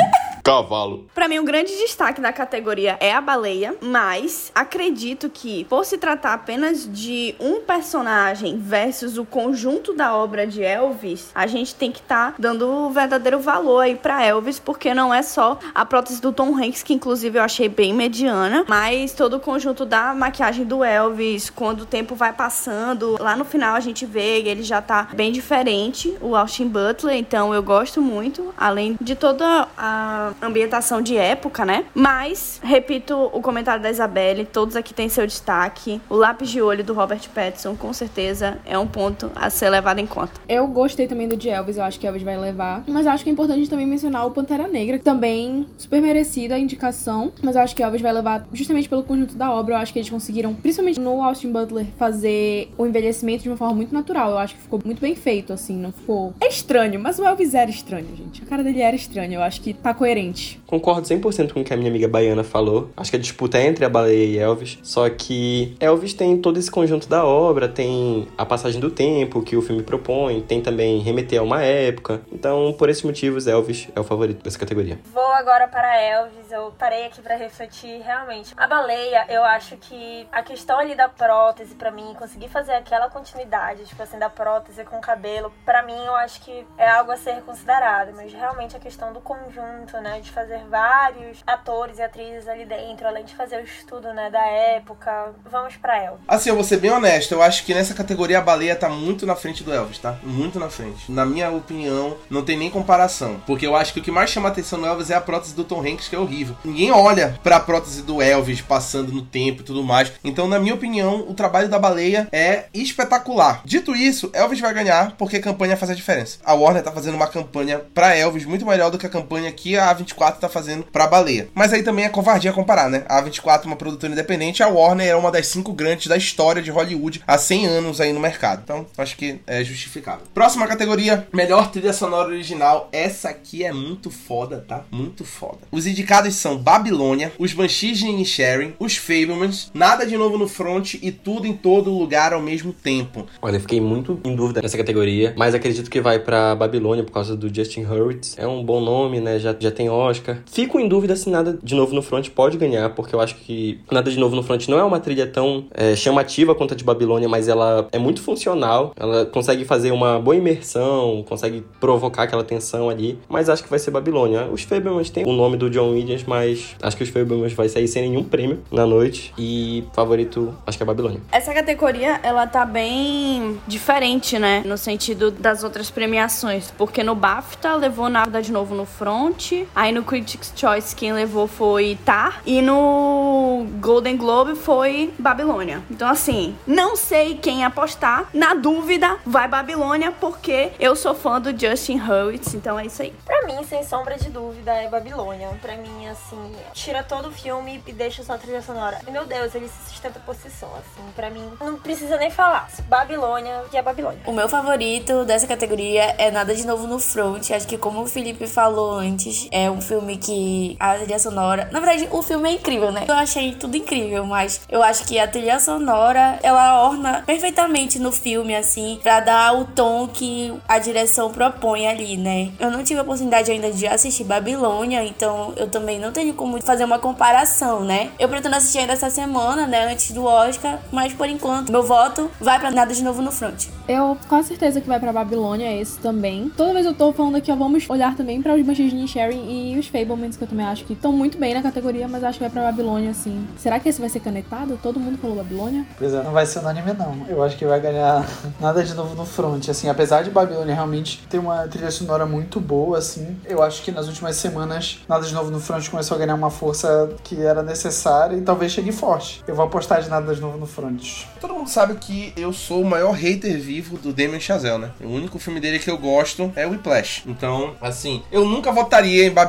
Cavalo. Pra mim, o grande destaque da categoria é a baleia, mas acredito que, por se tratar apenas de um personagem versus o conjunto da obra de Elvis, a gente tem que estar tá dando o verdadeiro valor aí pra Elvis, porque não é só a prótese do Tom Hanks, que inclusive eu achei bem mediana, mas todo o conjunto da maquiagem do Elvis, quando o tempo vai passando, lá no final a gente vê ele já tá bem diferente, o Austin Butler, então eu gosto muito, além de toda a ambientação de época, né? Mas, repito o comentário da Isabelle, todos aqui têm seu destaque. O lápis de olho do Robert Pattinson, com certeza, é um ponto a ser levado em conta. Eu gostei também do de Elvis, eu acho que Elvis vai levar. Mas acho que é importante também mencionar o Pantera Negra, que também super merecida a indicação. Mas acho que Elvis vai levar justamente pelo conjunto da obra. Eu acho que eles conseguiram, principalmente no Austin Butler, fazer o envelhecimento de uma forma muito natural. Eu acho que ficou muito bem feito, assim, não ficou. É estranho, mas o Elvis era estranho, gente. A cara dele era estranha. Eu acho que tá coerente gente. Concordo 100% com o que a minha amiga baiana falou. Acho que a disputa é entre a baleia e Elvis. Só que Elvis tem todo esse conjunto da obra, tem a passagem do tempo que o filme propõe, tem também remeter a uma época. Então, por esses motivos, Elvis é o favorito dessa categoria. Vou agora para Elvis. Eu parei aqui para refletir realmente. A baleia, eu acho que a questão ali da prótese para mim, conseguir fazer aquela continuidade, tipo assim, da prótese com o cabelo, para mim eu acho que é algo a ser considerado, mas realmente a questão do conjunto, né, de fazer vários atores e atrizes ali dentro, além de fazer o estudo, né, da época. Vamos pra Elvis. Assim, eu vou ser bem honesto, eu acho que nessa categoria a baleia tá muito na frente do Elvis, tá? Muito na frente. Na minha opinião, não tem nem comparação. Porque eu acho que o que mais chama atenção no Elvis é a prótese do Tom Hanks, que é horrível. Ninguém olha pra prótese do Elvis passando no tempo e tudo mais. Então, na minha opinião, o trabalho da baleia é espetacular. Dito isso, Elvis vai ganhar porque a campanha faz a diferença. A Warner tá fazendo uma campanha pra Elvis muito melhor do que a campanha que a 24 tá fazendo pra baleia. Mas aí também é covardia comparar, né? A 24 é uma produtora independente, a Warner é uma das cinco grandes da história de Hollywood há 100 anos aí no mercado. Então, acho que é justificável. Próxima categoria, melhor trilha sonora original. Essa aqui é muito foda, tá? Muito foda. Os indicados são Babilônia, os Banshees de Inisherin, os Fablemans, Nada de Novo no Front e Tudo em Todo Lugar ao mesmo tempo. Olha, fiquei muito em dúvida nessa categoria, mas acredito que vai para Babilônia por causa do Justin Hurwitz. É um bom nome, né? Já, já tem Oscar. Fico em dúvida se Nada de Novo no Front pode ganhar, porque eu acho que Nada de Novo no Front não é uma trilha tão é, chamativa quanto a de Babilônia, mas ela é muito funcional. Ela consegue fazer uma boa imersão, consegue provocar aquela tensão ali, mas acho que vai ser Babilônia. Os Fablemans tem o nome do John Williams, mas acho que os Fablemans vai sair sem nenhum prêmio na noite e favorito acho que é Babilônia. Essa categoria, ela tá bem diferente, né, no sentido das outras premiações, porque no BAFTA levou Nada de Novo no Front, aí no Critics Choice quem levou foi Tar. E no Golden Globe foi Babilônia. Então, assim, não sei quem apostar. Na dúvida, vai Babilônia, porque eu sou fã do Justin Hurwitz. Então é isso aí. Pra mim, sem sombra de dúvida, é Babilônia. Pra mim, assim, tira todo o filme e deixa só a trilha sonora. E, meu Deus, ele se sustenta por si só, assim. Pra mim, não precisa nem falar. Babilônia, que é Babilônia. O meu favorito dessa categoria é Nada de Novo no Front. Acho que, como o Felipe falou antes, é um filme que a trilha sonora. Na verdade, o filme é incrível, né? Eu achei tudo incrível, mas eu acho que a trilha sonora ela orna perfeitamente no filme, assim, pra dar o tom que a direção propõe ali, né? Eu não tive a oportunidade ainda de assistir Babilônia, então eu também não tenho como fazer uma comparação, né? Eu pretendo assistir ainda essa semana, né? Antes do Oscar, mas por enquanto, meu voto vai pra nada de novo no front. Eu com certeza que vai pra Babilônia esse também. Toda vez eu tô falando aqui, ó, vamos olhar também para os Banshees de Sharing e os Fablemans, que eu também acho que estão muito bem na categoria, mas acho que vai pra Babilônia, assim. Será que esse vai ser canetado? Todo mundo falou Babilônia? Pois é, não vai ser unânime, não. Eu acho que vai ganhar nada de novo no front. Assim, apesar de Babilônia realmente ter uma trilha sonora muito boa, assim, eu acho que nas últimas semanas, nada de novo no front começou a ganhar uma força que era necessária e talvez chegue forte. Eu vou apostar de nada de novo no front. Todo mundo sabe que eu sou o maior hater vivo do Damien Chazelle, né? O único filme dele que eu gosto é o Whiplash. Então, assim, eu nunca votaria em Babilônia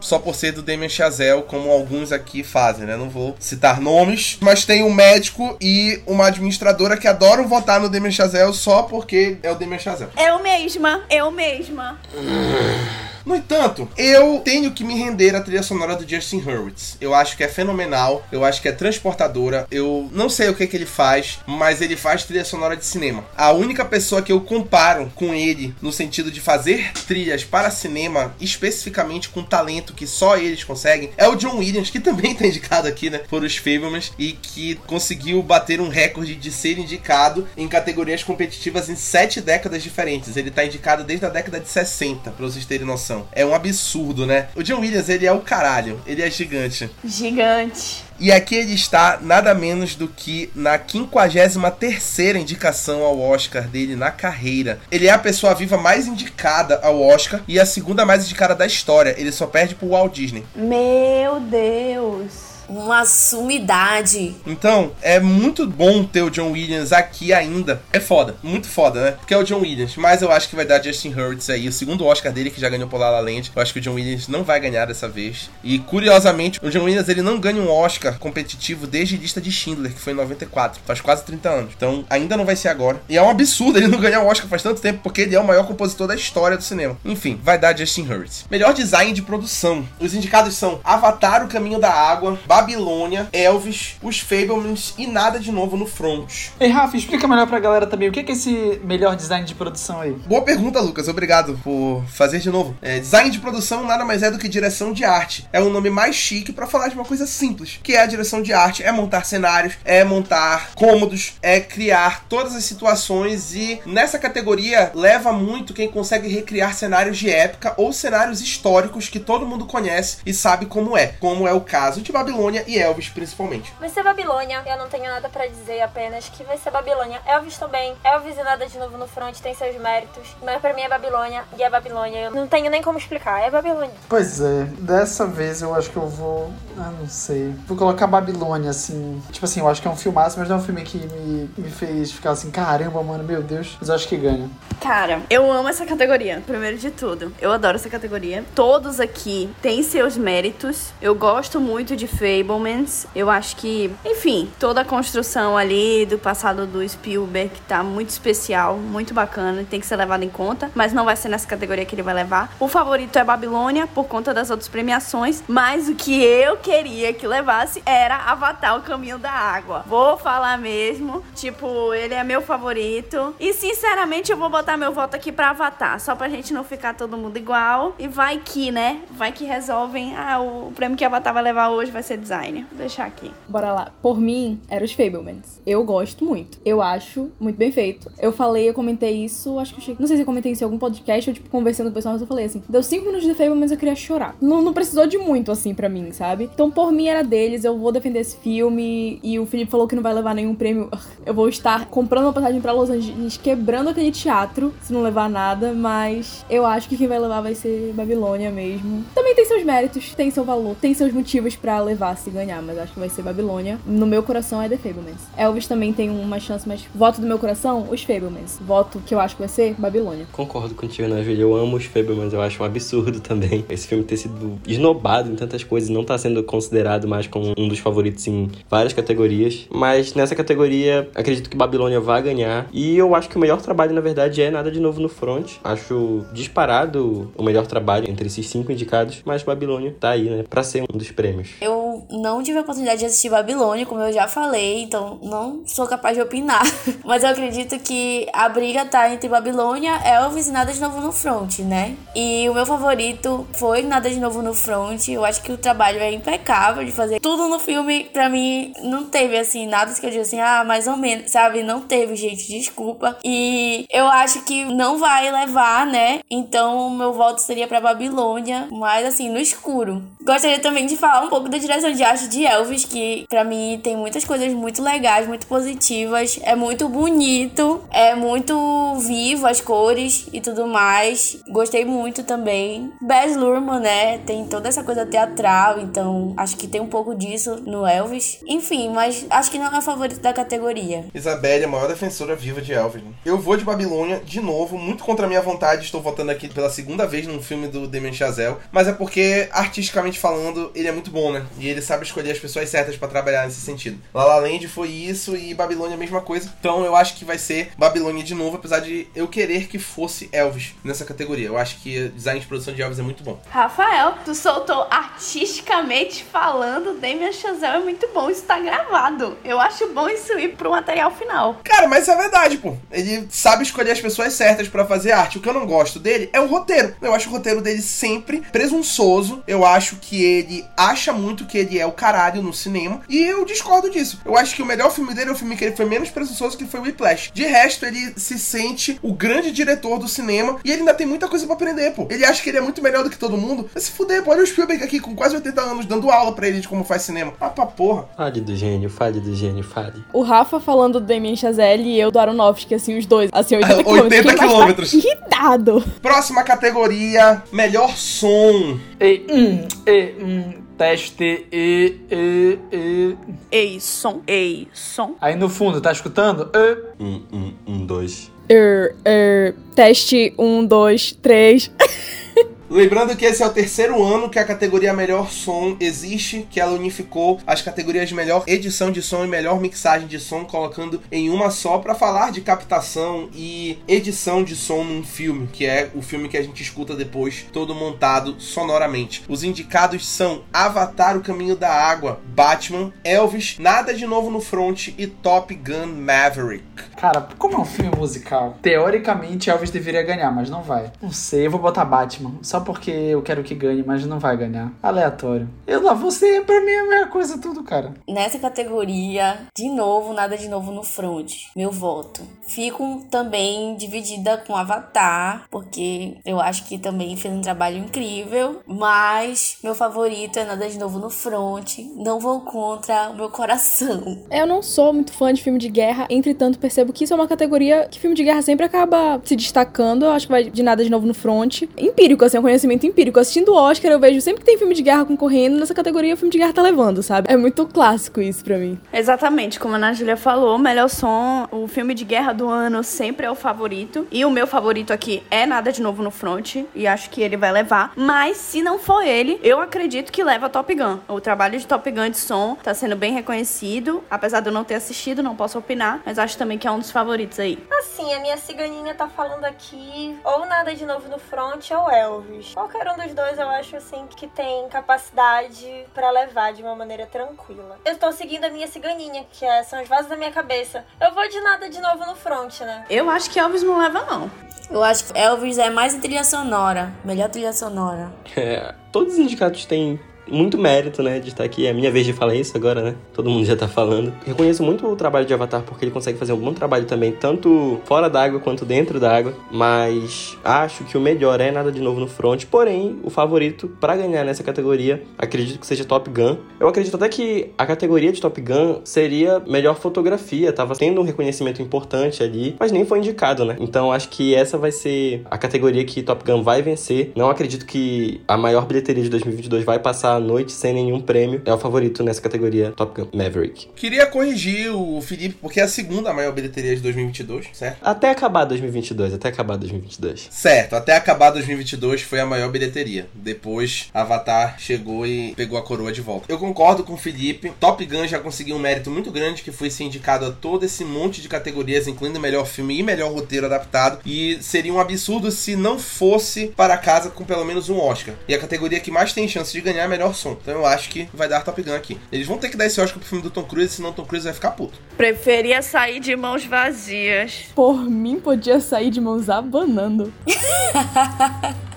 só por ser do Damien Chazelle, como alguns aqui fazem, né? Não vou citar nomes, mas tem um médico e uma administradora que adoram votar no Damien Chazelle só porque é o Damien Chazelle. Eu mesma, eu mesma. No entanto, eu tenho que me render à trilha sonora do Justin Hurwitz. Eu acho que é fenomenal, eu acho que é transportadora. Eu não sei o que, que ele faz, mas ele faz trilha sonora de cinema. A única pessoa que eu comparo com ele no sentido de fazer trilhas para cinema, especificamente com talento que só eles conseguem, é o John Williams, que também está indicado aqui, né, por os Fablemans e que conseguiu bater um recorde de ser indicado em categorias competitivas em sete décadas diferentes. Ele tá indicado desde a década de 60, pra vocês terem noção. É um absurdo, né? O John Williams, ele é o caralho. Ele é gigante. Gigante. E aqui ele está nada menos do que na 53ª indicação ao Oscar dele na carreira. Ele é a pessoa viva mais indicada ao Oscar e a segunda mais indicada da história. Ele só perde pro Walt Disney. Meu Deus uma sumidade. Então, é muito bom ter o John Williams aqui ainda. É foda, muito foda, né? Porque é o John Williams, mas eu acho que vai dar Justin Hurwitz aí, o segundo Oscar dele que já ganhou por La La Land. Eu acho que o John Williams não vai ganhar dessa vez. E curiosamente, o John Williams ele não ganha um Oscar competitivo desde Lista de Schindler, que foi em 94, faz quase 30 anos. Então, ainda não vai ser agora. E é um absurdo ele não ganhar um Oscar faz tanto tempo, porque ele é o maior compositor da história do cinema. Enfim, vai dar Justin Hurwitz. Melhor design de produção. Os indicados são Avatar: O Caminho da Água, Babilônia, Elvis, Os Fablemans e Nada de Novo no Front. Ei, Rafa, explica melhor pra galera também o que é esse melhor design de produção aí. Boa pergunta, Lucas. Obrigado por fazer de novo. É, design de produção nada mais é do que direção de arte. É um nome mais chique para falar de uma coisa simples, que é a direção de arte. É montar cenários, é montar cômodos, é criar todas as situações e nessa categoria leva muito quem consegue recriar cenários de época ou cenários históricos que todo mundo conhece e sabe como é, como é o caso de Babilônia e Elvis principalmente. Vai ser Babilônia, eu não tenho nada para dizer, apenas que vai ser Babilônia. Elvis também, Elvis e nada de novo no front tem seus méritos, mas para mim é Babilônia e é Babilônia. Eu não tenho nem como explicar, é Babilônia. Pois é, dessa vez eu acho que eu vou. Ah, não sei. Vou colocar Babilônia, assim. Tipo assim, eu acho que é um filmaço, mas não é um filme que me, me fez ficar assim, caramba, mano, meu Deus. Mas eu acho que ganha. Cara, eu amo essa categoria, primeiro de tudo. Eu adoro essa categoria. Todos aqui têm seus méritos. Eu gosto muito de Fablemans. Eu acho que, enfim, toda a construção ali do passado do Spielberg tá muito especial, muito bacana, tem que ser levado em conta, mas não vai ser nessa categoria que ele vai levar. O favorito é Babilônia por conta das outras premiações, mas o que eu queria que levasse era Avatar o Caminho da Água. Vou falar mesmo, tipo, ele é meu favorito. E sinceramente eu vou botar meu voto aqui pra Avatar, só pra gente não ficar todo mundo igual. E vai que, né? Vai que resolvem. Ah, o prêmio que Avatar vai levar hoje vai ser design. Vou deixar aqui. Bora lá. Por mim, era os Fablemans. Eu gosto muito. Eu acho muito bem feito. Eu falei, eu comentei isso, acho que eu cheguei. Não sei se eu comentei isso em algum podcast ou, tipo, conversando com o pessoal, mas eu falei assim: deu cinco minutos de Fablemans eu queria chorar. Não, não precisou de muito, assim, pra mim, sabe? Então, por mim, era deles. Eu vou defender esse filme. E o Felipe falou que não vai levar nenhum prêmio. Eu vou estar comprando uma passagem pra Los Angeles, quebrando aquele teatro, se não levar nada. Mas eu acho que quem vai levar vai ser Babilônia mesmo. Também tem seus méritos, tem seu valor, tem seus motivos pra levar se ganhar, mas acho que vai ser Babilônia. No meu coração é The Fablemans. Elvis também tem uma chance, mas voto do meu coração, os Fablemans. Voto que eu acho que vai ser Babilônia. Concordo contigo, né, Julia? Eu amo os Fablemans, eu acho um absurdo também. Esse filme ter sido esnobado em tantas coisas, não tá sendo considerado mais como um dos favoritos em várias categorias. Mas nessa categoria, acredito que Babilônia vai ganhar. E eu acho que o melhor trabalho, na verdade, é Nada de Novo no Front. Acho disparado o melhor trabalho entre esses cinco indicados, mas Babilônia tá aí, né, pra ser um dos prêmios. Eu não tive a oportunidade de assistir Babilônia, como eu já falei, então não sou capaz de opinar. Mas eu acredito que a briga tá entre Babilônia, Elvis e Nada de Novo no Front, né? E o meu favorito foi Nada de Novo no Front. Eu acho que o trabalho é impecável de fazer tudo no filme. Pra mim, não teve assim, nada que eu diga assim, ah, mais ou menos, sabe? Não teve, gente, desculpa. E eu acho que não vai levar, né? Então, meu voto seria pra Babilônia, mas assim, no escuro. Gostaria também de falar um pouco da direção de arte de Elvis, que pra mim tem muitas coisas muito legais, muito positivas. É muito bonito, é muito vivo as cores e tudo mais. Gostei muito também. Baz Luhrmann, né? Tem toda essa coisa teatral, então acho que tem um pouco disso no Elvis. Enfim, mas acho que não é o favorito da categoria. Isabelle é a maior defensora viva de Elvis. Né? Eu vou de Babilônia, de novo, muito contra a minha vontade. Estou votando aqui pela segunda vez num filme do Damien Chazelle. Mas é porque, artisticamente falando, ele é muito bom, né? E ele ele sabe escolher as pessoas certas pra trabalhar nesse sentido. La La Land foi isso e Babilônia a mesma coisa. Então eu acho que vai ser Babilônia de novo, apesar de eu querer que fosse Elvis nessa categoria. Eu acho que design de produção de Elvis é muito bom. Rafael, tu soltou artisticamente falando, Damien Chazelle é muito bom, isso tá gravado. Eu acho bom isso ir pro material final. Cara, mas isso é verdade, pô. Ele sabe escolher as pessoas certas pra fazer arte. O que eu não gosto dele é o roteiro. Eu acho o roteiro dele sempre presunçoso. Eu acho que ele acha muito que ele é o caralho no cinema. E eu discordo disso. Eu acho que o melhor filme dele é o filme que ele foi menos presunçoso, que foi o Whiplash. De resto, ele se sente o grande diretor do cinema. E ele ainda tem muita coisa pra aprender, pô. Ele acha que ele é muito melhor do que todo mundo. Mas se fuder, pô, olha o Spielberg aqui com quase 80 anos dando aula pra ele de como faz cinema. Ah, pra porra. Fale do gênio, fale do gênio, fale. O Rafa falando do Damien Chazelle e eu do Aronofsky, assim, os dois. Assim, 80 80 quilômetros. Quem mais tá quilômetros. Irritado. Próxima categoria: melhor som. Ei, hum, ei, hum, teste, e, e, e. Ei, som, ei, som. Aí no fundo, tá escutando? E. Um, um, um, dois. Er, er, teste, um, dois, três. Lembrando que esse é o terceiro ano que a categoria Melhor Som existe, que ela unificou as categorias de melhor edição de som e melhor mixagem de som, colocando em uma só para falar de captação e edição de som num filme, que é o filme que a gente escuta depois, todo montado sonoramente. Os indicados são Avatar: O Caminho da Água, Batman, Elvis, Nada de Novo no Front e Top Gun Maverick. Cara, como é um filme musical? Teoricamente, Elvis deveria ganhar, mas não vai. Não sei, eu vou botar Batman. Só porque eu quero que ganhe, mas não vai ganhar. Aleatório. Eu lá, você, pra mim, é a mesma coisa tudo, cara. Nessa categoria, de novo, nada de novo no front. Meu voto. Fico também dividida com Avatar, porque eu acho que também fez um trabalho incrível. Mas meu favorito é nada de novo no front. Não vou contra o meu coração. Eu não sou muito fã de filme de guerra, entretanto, percebo que isso é uma categoria que filme de guerra sempre acaba se destacando. Eu acho que vai de nada de novo no front. Empírico, assim, é um conhecimento empírico. Assistindo o Oscar, eu vejo sempre que tem filme de guerra concorrendo, nessa categoria o filme de guerra tá levando, sabe? É muito clássico isso pra mim. Exatamente, como a Ana falou, melhor som, o filme de guerra do ano sempre é o favorito. E o meu favorito aqui é Nada de Novo no Front, e acho que ele vai levar. Mas se não for ele, eu acredito que leva Top Gun. O trabalho de Top Gun de som tá sendo bem reconhecido. Apesar de eu não ter assistido, não posso opinar, mas acho também que é um dos favoritos aí. Assim, a minha ciganinha tá falando aqui ou nada de novo no front ou Elvis. Qualquer um dos dois eu acho assim que tem capacidade pra levar de uma maneira tranquila. Eu tô seguindo a minha ciganinha, que é, são as vozes da minha cabeça. Eu vou de nada de novo no front, né? Eu acho que Elvis não leva, não. Eu acho que Elvis é mais em trilha sonora. Melhor trilha sonora. É, todos os indicados têm muito mérito, né, de estar aqui. É a minha vez de falar isso agora, né? Todo mundo já tá falando. Reconheço muito o trabalho de Avatar porque ele consegue fazer um bom trabalho também, tanto fora d'água quanto dentro d'água. Mas acho que o melhor é nada de novo no front. Porém, o favorito para ganhar nessa categoria, acredito que seja Top Gun. Eu acredito até que a categoria de Top Gun seria melhor fotografia. Tava tendo um reconhecimento importante ali, mas nem foi indicado, né? Então acho que essa vai ser a categoria que Top Gun vai vencer. Não acredito que a maior bilheteria de 2022 vai passar noite sem nenhum prêmio. É o favorito nessa categoria Top Gun Maverick. Queria corrigir o Felipe, porque é a segunda maior bilheteria de 2022, certo? Até acabar 2022, até acabar 2022. Certo, até acabar 2022 foi a maior bilheteria. Depois, Avatar chegou e pegou a coroa de volta. Eu concordo com o Felipe. Top Gun já conseguiu um mérito muito grande, que foi ser indicado a todo esse monte de categorias, incluindo melhor filme e melhor roteiro adaptado. E seria um absurdo se não fosse para casa com pelo menos um Oscar. E a categoria que mais tem chance de ganhar é melhor som. Então eu acho que vai dar Top Gun aqui. Eles vão ter que dar esse Oscar pro filme do Tom Cruise, senão o Tom Cruise vai ficar puto. Preferia sair de mãos vazias. Por mim, podia sair de mãos abanando.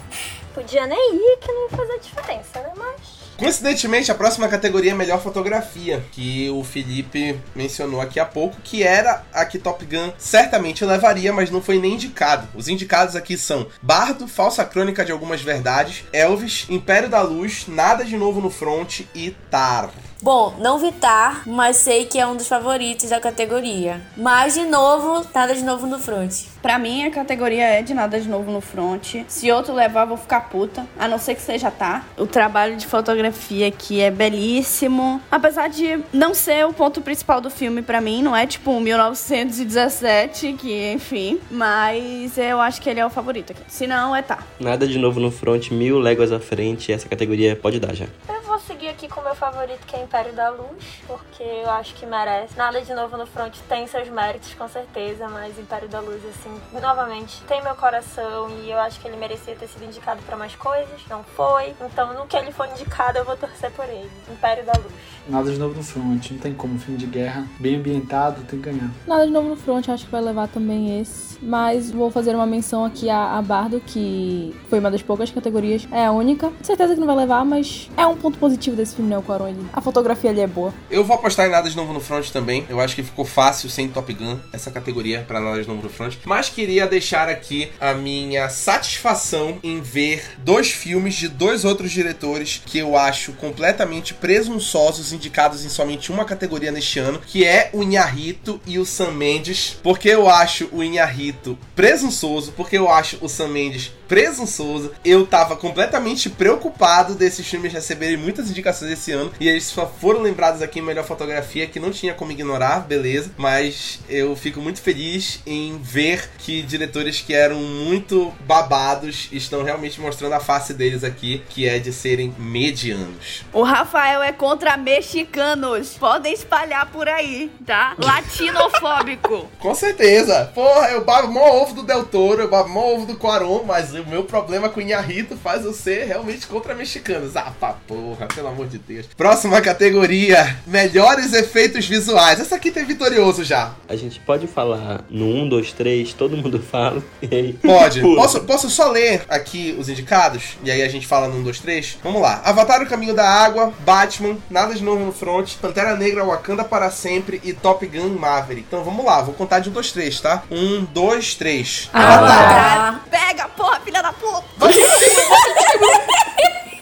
Podia nem ir, que não ia fazer diferença, né? Mas. Coincidentemente, a próxima categoria é melhor fotografia, que o Felipe mencionou aqui há pouco, que era a que Top Gun certamente levaria, mas não foi nem indicado. Os indicados aqui são Bardo, Falsa Crônica de Algumas Verdades, Elvis, Império da Luz, Nada de Novo no Front e Tar. Bom, não vi Tar, mas sei que é um dos favoritos da categoria. Mas, de novo, nada de novo no front. Pra mim, a categoria é de nada de novo no front. Se outro levar, eu vou ficar puta. A não ser que seja tá. O trabalho de fotografia aqui é belíssimo. Apesar de não ser o ponto principal do filme pra mim, não é tipo 1917, que enfim. Mas eu acho que ele é o favorito aqui. Se não, é tá. Nada de novo no front, mil léguas à frente. Essa categoria pode dar já. Eu vou seguir aqui com o meu favorito, que é Império da Luz, porque eu acho que merece. Nada de novo no front tem seus méritos, com certeza, mas Império da Luz, assim, novamente, tem meu coração e eu acho que ele merecia ter sido indicado para mais coisas, não foi. Então, no que ele for indicado, eu vou torcer por ele. Império da Luz. Nada de novo no front, não tem como. Filme de guerra, bem ambientado, tem que ganhar. Nada de novo no front, acho que vai levar também esse. Mas vou fazer uma menção aqui a, a Bardo, que foi uma das poucas categorias. É a única. Certeza que não vai levar, mas é um ponto positivo desse filme, né, o Quaron. A fotografia ali é boa. Eu vou apostar em nada de novo no front também. Eu acho que ficou fácil sem Top Gun essa categoria pra nada de novo no front. Mas queria deixar aqui a minha satisfação em ver dois filmes de dois outros diretores que eu acho completamente presunçosos indicados em somente uma categoria neste ano, que é o Inharito e o Sam Mendes, porque eu acho o Inharito presunçoso, porque eu acho o Sam Mendes presunçoso. Eu tava completamente preocupado desses filmes receberem muitas indicações esse ano e eles só foram lembrados aqui em melhor fotografia, que não tinha como ignorar, beleza, mas eu fico muito feliz em ver que diretores que eram muito babados estão realmente mostrando a face deles aqui, que é de serem medianos. O Rafael é contra mexicanos. Podem espalhar por aí, tá? Latinofóbico. Com certeza. Porra, eu babo mó ovo do Del Toro, eu babo mó ovo do Quaron, mas o meu problema com o Inharito faz eu ser realmente contra mexicanos. Ah, pá, porra, pelo amor de Deus. Próxima categoria: melhores efeitos visuais. Essa aqui tem vitorioso já. A gente pode falar no 1, 2, 3, todo mundo fala. E aí, Pode. Posso, posso só ler aqui os indicados? E aí a gente fala no 1, 2, 3? Vamos lá. Avatar o Caminho da Água, Batman, Nada de Novo no Front, Pantera Negra, Wakanda para Sempre e Top Gun Maverick. Então vamos lá, vou contar de 1, 2, 3, tá? 1, 2, 3. Avatar. Pega, porra, filha da puta.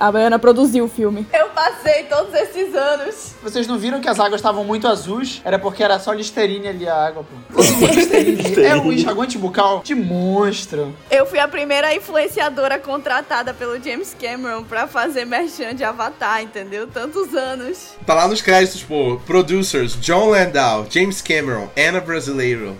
A Baiana produziu o filme. Eu passei todos esses anos. Vocês não viram que as águas estavam muito azuis? Era porque era só Listerine ali a água, pô. Listerine. É um enxaguante bucal de monstro. Eu fui a primeira influenciadora contratada pelo James Cameron pra fazer merchan de Avatar, entendeu? Tantos anos. Tá lá nos créditos, pô. Producers: John Landau, James Cameron, Anna Brasileiro.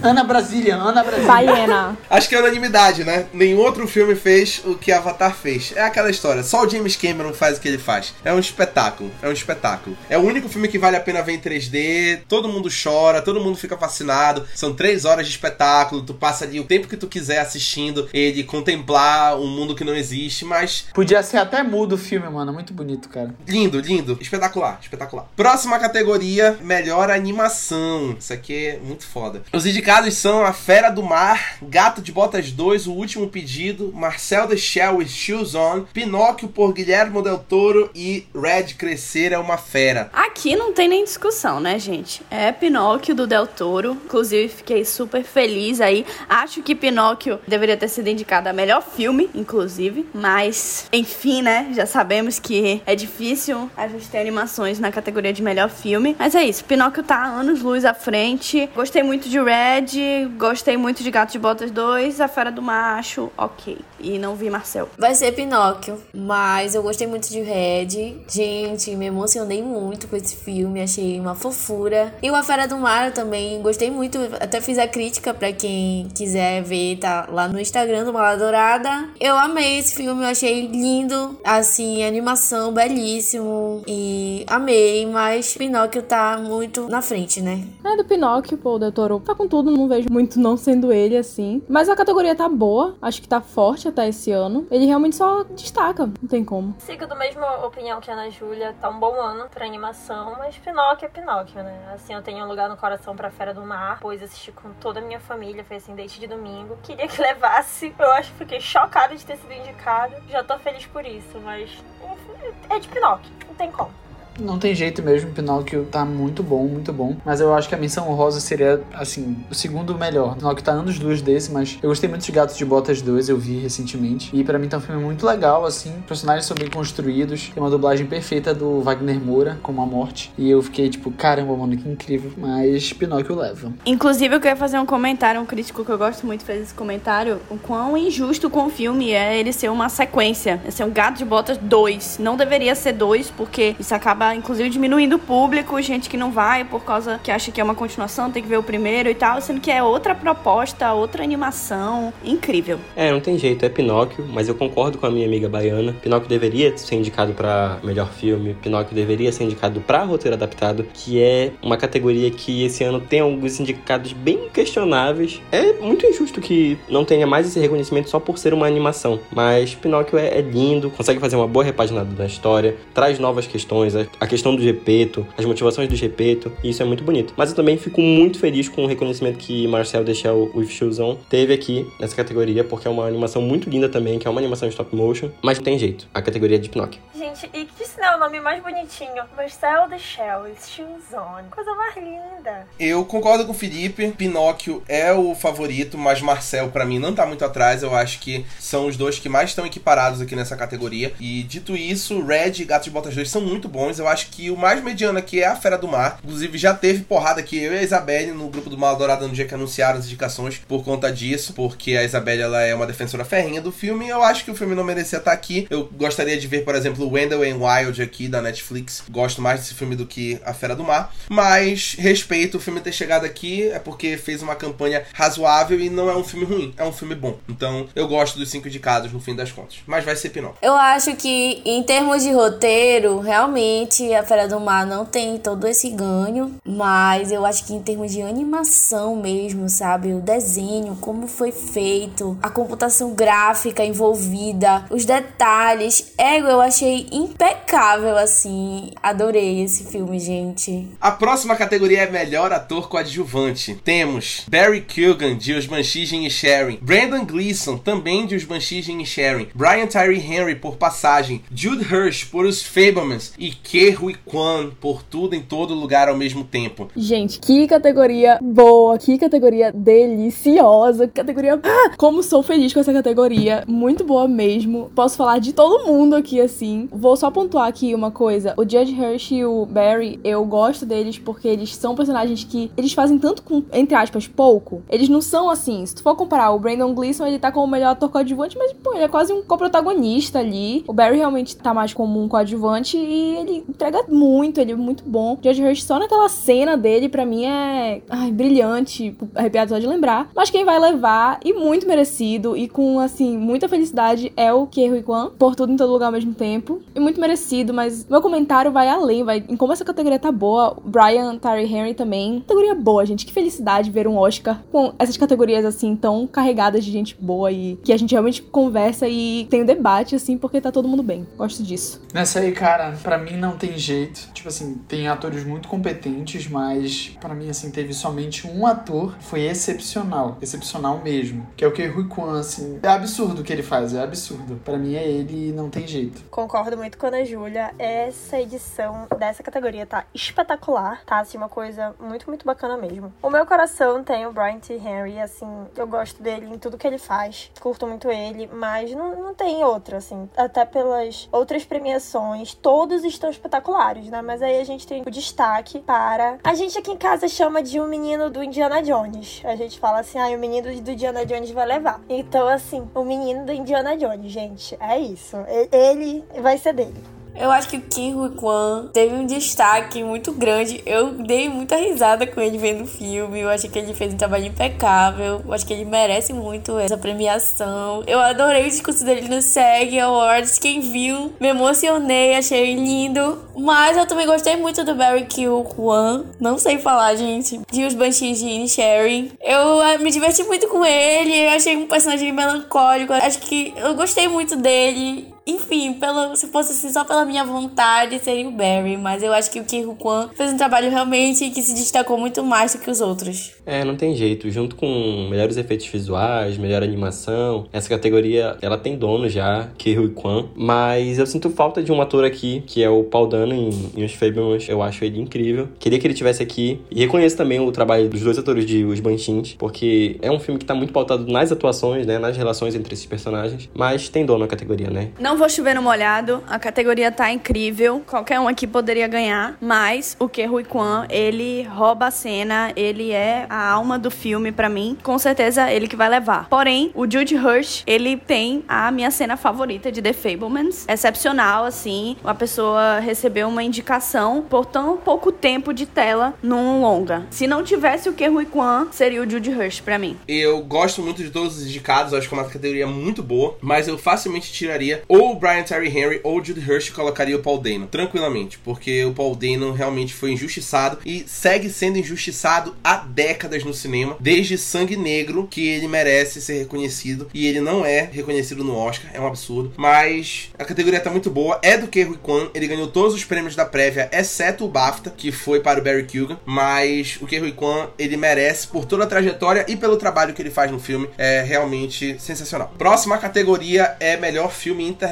Ana Brasília, Ana Brasília. Baiana. Acho que é unanimidade, né? Nenhum outro filme fez o que Avatar fez. É aquela história, só o James Cameron faz o que ele faz. É um espetáculo, é um espetáculo. É o único filme que vale a pena ver em 3D, todo mundo chora, todo mundo fica fascinado. São três horas de espetáculo, tu passa ali o tempo que tu quiser assistindo ele, contemplar um mundo que não existe, mas Podia ser até mudo o filme, mano. Muito bonito, cara. Lindo, lindo. Espetacular, espetacular. Próxima categoria, melhor animação. Isso aqui é muito foda. Os indicados são A Fera do Mar, Gato de Botas 2, O Último Pedido, Marcel the Shell with Shoes On, Pinóquio por Guilherme Del Toro e Red Crescer é uma Fera. Aqui não tem nem discussão, né, gente? É Pinóquio do Del Toro. Inclusive, fiquei super feliz aí. Acho que Pinóquio deveria ter sido indicado a melhor filme, inclusive. Mas, enfim, né? Já sabemos que é difícil a gente ter animações na categoria de melhor filme. Mas é isso. Pinóquio tá anos luz à frente. Gostei muito de Red. Gostei muito de Gato de Botas 2. A Fera do Macho, ok. E não vi Marcel. Vai ser Pinóquio, mas eu gostei muito de Red. Gente, me emocionei muito com esse filme, achei uma fofura. E o A Fera do Mar eu também gostei muito, até fiz a crítica pra quem quiser ver, tá lá no Instagram do Mala Dourada. Eu amei esse filme, eu achei lindo, assim, animação belíssimo e amei, mas Pinóquio tá muito na frente, né? É do Pinóquio, pô, o Toro tá com tudo, não vejo muito não sendo ele assim. Mas a categoria tá boa, acho que tá forte até esse ano. Ele realmente só destaca, não tem como. Sigo da mesma opinião que a Ana Júlia. Tá um bom ano pra animação, mas Pinóquio é Pinóquio, né? Assim, eu tenho um lugar no coração pra Fera do Mar, pois assisti com toda a minha família, foi assim, desde de domingo. Queria que levasse, eu acho que fiquei chocada de ter sido indicado. Já tô feliz por isso, mas enfim, é de Pinóquio, não tem como. Não tem jeito mesmo, Pinóquio tá muito bom, muito bom. Mas eu acho que a menção honrosa seria, assim, o segundo melhor. Pinóquio tá anos luz desse, mas eu gostei muito de Gatos de Botas 2, eu vi recentemente. E pra mim tá um filme muito legal, assim. Personagens são bem construídos. Tem uma dublagem perfeita do Wagner Moura, como a morte. E eu fiquei tipo, caramba, mano, que incrível. Mas Pinóquio leva. Inclusive, eu queria fazer um comentário, um crítico que eu gosto muito fez esse comentário, o quão injusto com o filme é ele ser uma sequência, é ser um Gato de Botas 2. Não deveria ser dois, porque isso acaba inclusive, diminuindo o público, gente que não vai por causa que acha que é uma continuação, tem que ver o primeiro e tal, sendo que é outra proposta, outra animação. Incrível. É, não tem jeito, é Pinóquio, mas eu concordo com a minha amiga baiana. Pinóquio deveria ser indicado para melhor filme, Pinóquio deveria ser indicado para roteiro adaptado, que é uma categoria que esse ano tem alguns indicados bem questionáveis. É muito injusto que não tenha mais esse reconhecimento só por ser uma animação, mas Pinóquio é, é lindo, consegue fazer uma boa repaginada da história, traz novas questões, a questão do Gepeto, as motivações do Gepeto, e isso é muito bonito. Mas eu também fico muito feliz com o reconhecimento que Marcel Deschel with Shoes teve aqui nessa categoria, porque é uma animação muito linda também, que é uma animação stop motion, mas não tem jeito, a categoria é de Pinóquio. Gente, e que sinal é o nome mais bonitinho? Marcel Deschel with Shoes. Coisa mais linda. Eu concordo com o Felipe, Pinóquio é o favorito, mas Marcel para mim não tá muito atrás, eu acho que são os dois que mais estão equiparados aqui nessa categoria. E dito isso, Red e Gato de Botas 2 são muito bons, eu acho que o mais mediano aqui é a Fera do Mar. Inclusive já teve porrada aqui, eu e a Isabelle no grupo do Mal Dourada no dia que anunciaram as indicações por conta disso, porque a Isabelle ela é uma defensora ferrinha do filme eu acho que o filme não merecia estar aqui. Eu gostaria de ver, por exemplo, Wendell and Wild aqui da Netflix. Gosto mais desse filme do que A Fera do Mar, mas respeito o filme ter chegado aqui, é porque fez uma campanha razoável e não é um filme ruim, é um filme bom. Então eu gosto dos cinco indicados no fim das contas, mas vai ser Pinóquio. Eu acho que em termos de roteiro, realmente a Fera do Mar não tem todo esse ganho, mas eu acho que em termos de animação mesmo, sabe? O desenho, como foi feito, a computação gráfica envolvida, os detalhes, ego, eu achei impecável assim. Adorei esse filme, gente. A próxima categoria é melhor ator coadjuvante. Temos Barry Keoghan de Os Banshees de Sharing, Brandon Gleeson também de Os Banshees de Sharing, Brian Tyree Henry por Passagem, Jude Hirsch por Os Fablemans e Ke Huy Quan por Tudo em Todo Lugar ao mesmo tempo. Gente, que categoria boa, que categoria deliciosa, que categoria. Ah, como sou feliz com essa categoria, muito boa mesmo. Posso falar de todo mundo aqui assim. Vou só pontuar aqui uma coisa: o Judge Hirsch e o Barry, eu gosto deles porque eles são personagens que eles fazem tanto com, entre aspas, pouco. Eles não são assim. Se tu for comparar, o Brandon Gleeson, ele tá como o melhor ator coadjuvante, mas, pô, ele é quase um coprotagonista ali. O Barry realmente tá mais como um coadjuvante e ele entrega muito, ele é muito bom. O Judge Hirsch, só naquela cena dele, pra mim é. Ai, brilhante, arrepiado só de lembrar. Mas quem vai levar, e muito merecido, e com, assim, muita felicidade, é o Ke Huy Quan, por tudo em todo lugar ao mesmo tempo. E muito merecido, mas meu comentário vai além, vai em como essa categoria tá boa. O Brian Tyree Henry também. Categoria boa, gente. Que felicidade ver um Oscar com essas categorias, assim, tão carregadas de gente boa e que a gente realmente conversa e tem um debate, assim, porque tá todo mundo bem. Gosto disso. Nessa aí, cara, pra mim não tem jeito. Tipo assim, tem atores muito competentes, mas pra mim, assim, teve somente um ator que foi excepcional. Excepcional mesmo. Que é o Ke Huy Quan, assim. É absurdo o que ele faz, é absurdo. Pra mim é ele e não tem jeito. Concordo muito com a Ana Júlia. Essa edição dessa categoria tá espetacular, tá? Assim, uma coisa muito, muito bacana mesmo. O meu coração tem o Brian T. Henry, assim, eu gosto dele em tudo que ele faz. Curto muito ele, mas não, não tem outro, assim. Até pelas outras premiações, todos estão espetaculares, né? Mas aí a gente tem o destaque para. A gente aqui em casa chama de um menino do Indiana Jones. A gente fala assim, ah, o menino do Indiana Jones vai levar. Então, assim, o menino do Indiana Jones, gente, é isso. Ele vai ser dele. Eu acho que o Kim Hui Kwan teve um destaque muito grande. Eu dei muita risada com ele vendo o filme. Eu achei que ele fez um trabalho impecável. Eu acho que ele merece muito essa premiação. Eu adorei o discurso dele no SEG Awards. Quem viu, me emocionei, achei lindo. Mas eu também gostei muito do Barry Kill Kwan. Não sei falar, gente. De Os Banshees de Sharing. Eu ah, me diverti muito com ele. Eu achei um personagem melancólico. Acho que eu gostei muito dele. Enfim, pelo, se fosse assim, só pela minha vontade, seria o Barry. Mas eu acho que o Kim Kwan fez um trabalho realmente que se destacou muito mais do que os outros. É, não tem jeito. Junto com melhores efeitos visuais, melhor animação, essa categoria, ela tem dono já, Ke Huy Kwan. Mas eu sinto falta de um ator aqui, que é o Paul Dano em, em Os Fablemans. Eu acho ele incrível. Queria que ele tivesse aqui. E reconheço também o trabalho dos dois atores de Os Banchins, porque é um filme que tá muito pautado nas atuações, né, nas relações entre esses personagens. Mas tem dono a categoria, né? Não vou chover no molhado, a categoria tá incrível. Qualquer um aqui poderia ganhar, mas o que Rui Kwan, ele rouba a cena, ele é a alma do filme para mim. Com certeza ele que vai levar. Porém, o Jude Hirsch, ele tem a minha cena favorita de The Fablemans. Excepcional assim, uma pessoa recebeu uma indicação por tão pouco tempo de tela num longa. Se não tivesse o que Rui Kwan, seria o Jude Hirsch para mim. Eu gosto muito de todos os indicados, acho que é uma categoria muito boa, mas eu facilmente tiraria ou o Brian Terry Henry ou o Jude Hirsch colocaria o Paul Dano, tranquilamente, porque o Paul Dano realmente foi injustiçado e segue sendo injustiçado há décadas no cinema, desde Sangue Negro, que ele merece ser reconhecido e ele não é reconhecido no Oscar, é um absurdo, mas a categoria tá muito boa, é do que Rui Kwan, ele ganhou todos os prêmios da prévia, exceto o BAFTA, que foi para o Barry Keoghan, mas o que Rui Kwan, ele merece por toda a trajetória e pelo trabalho que ele faz no filme, é realmente sensacional. Próxima categoria é melhor filme internacional.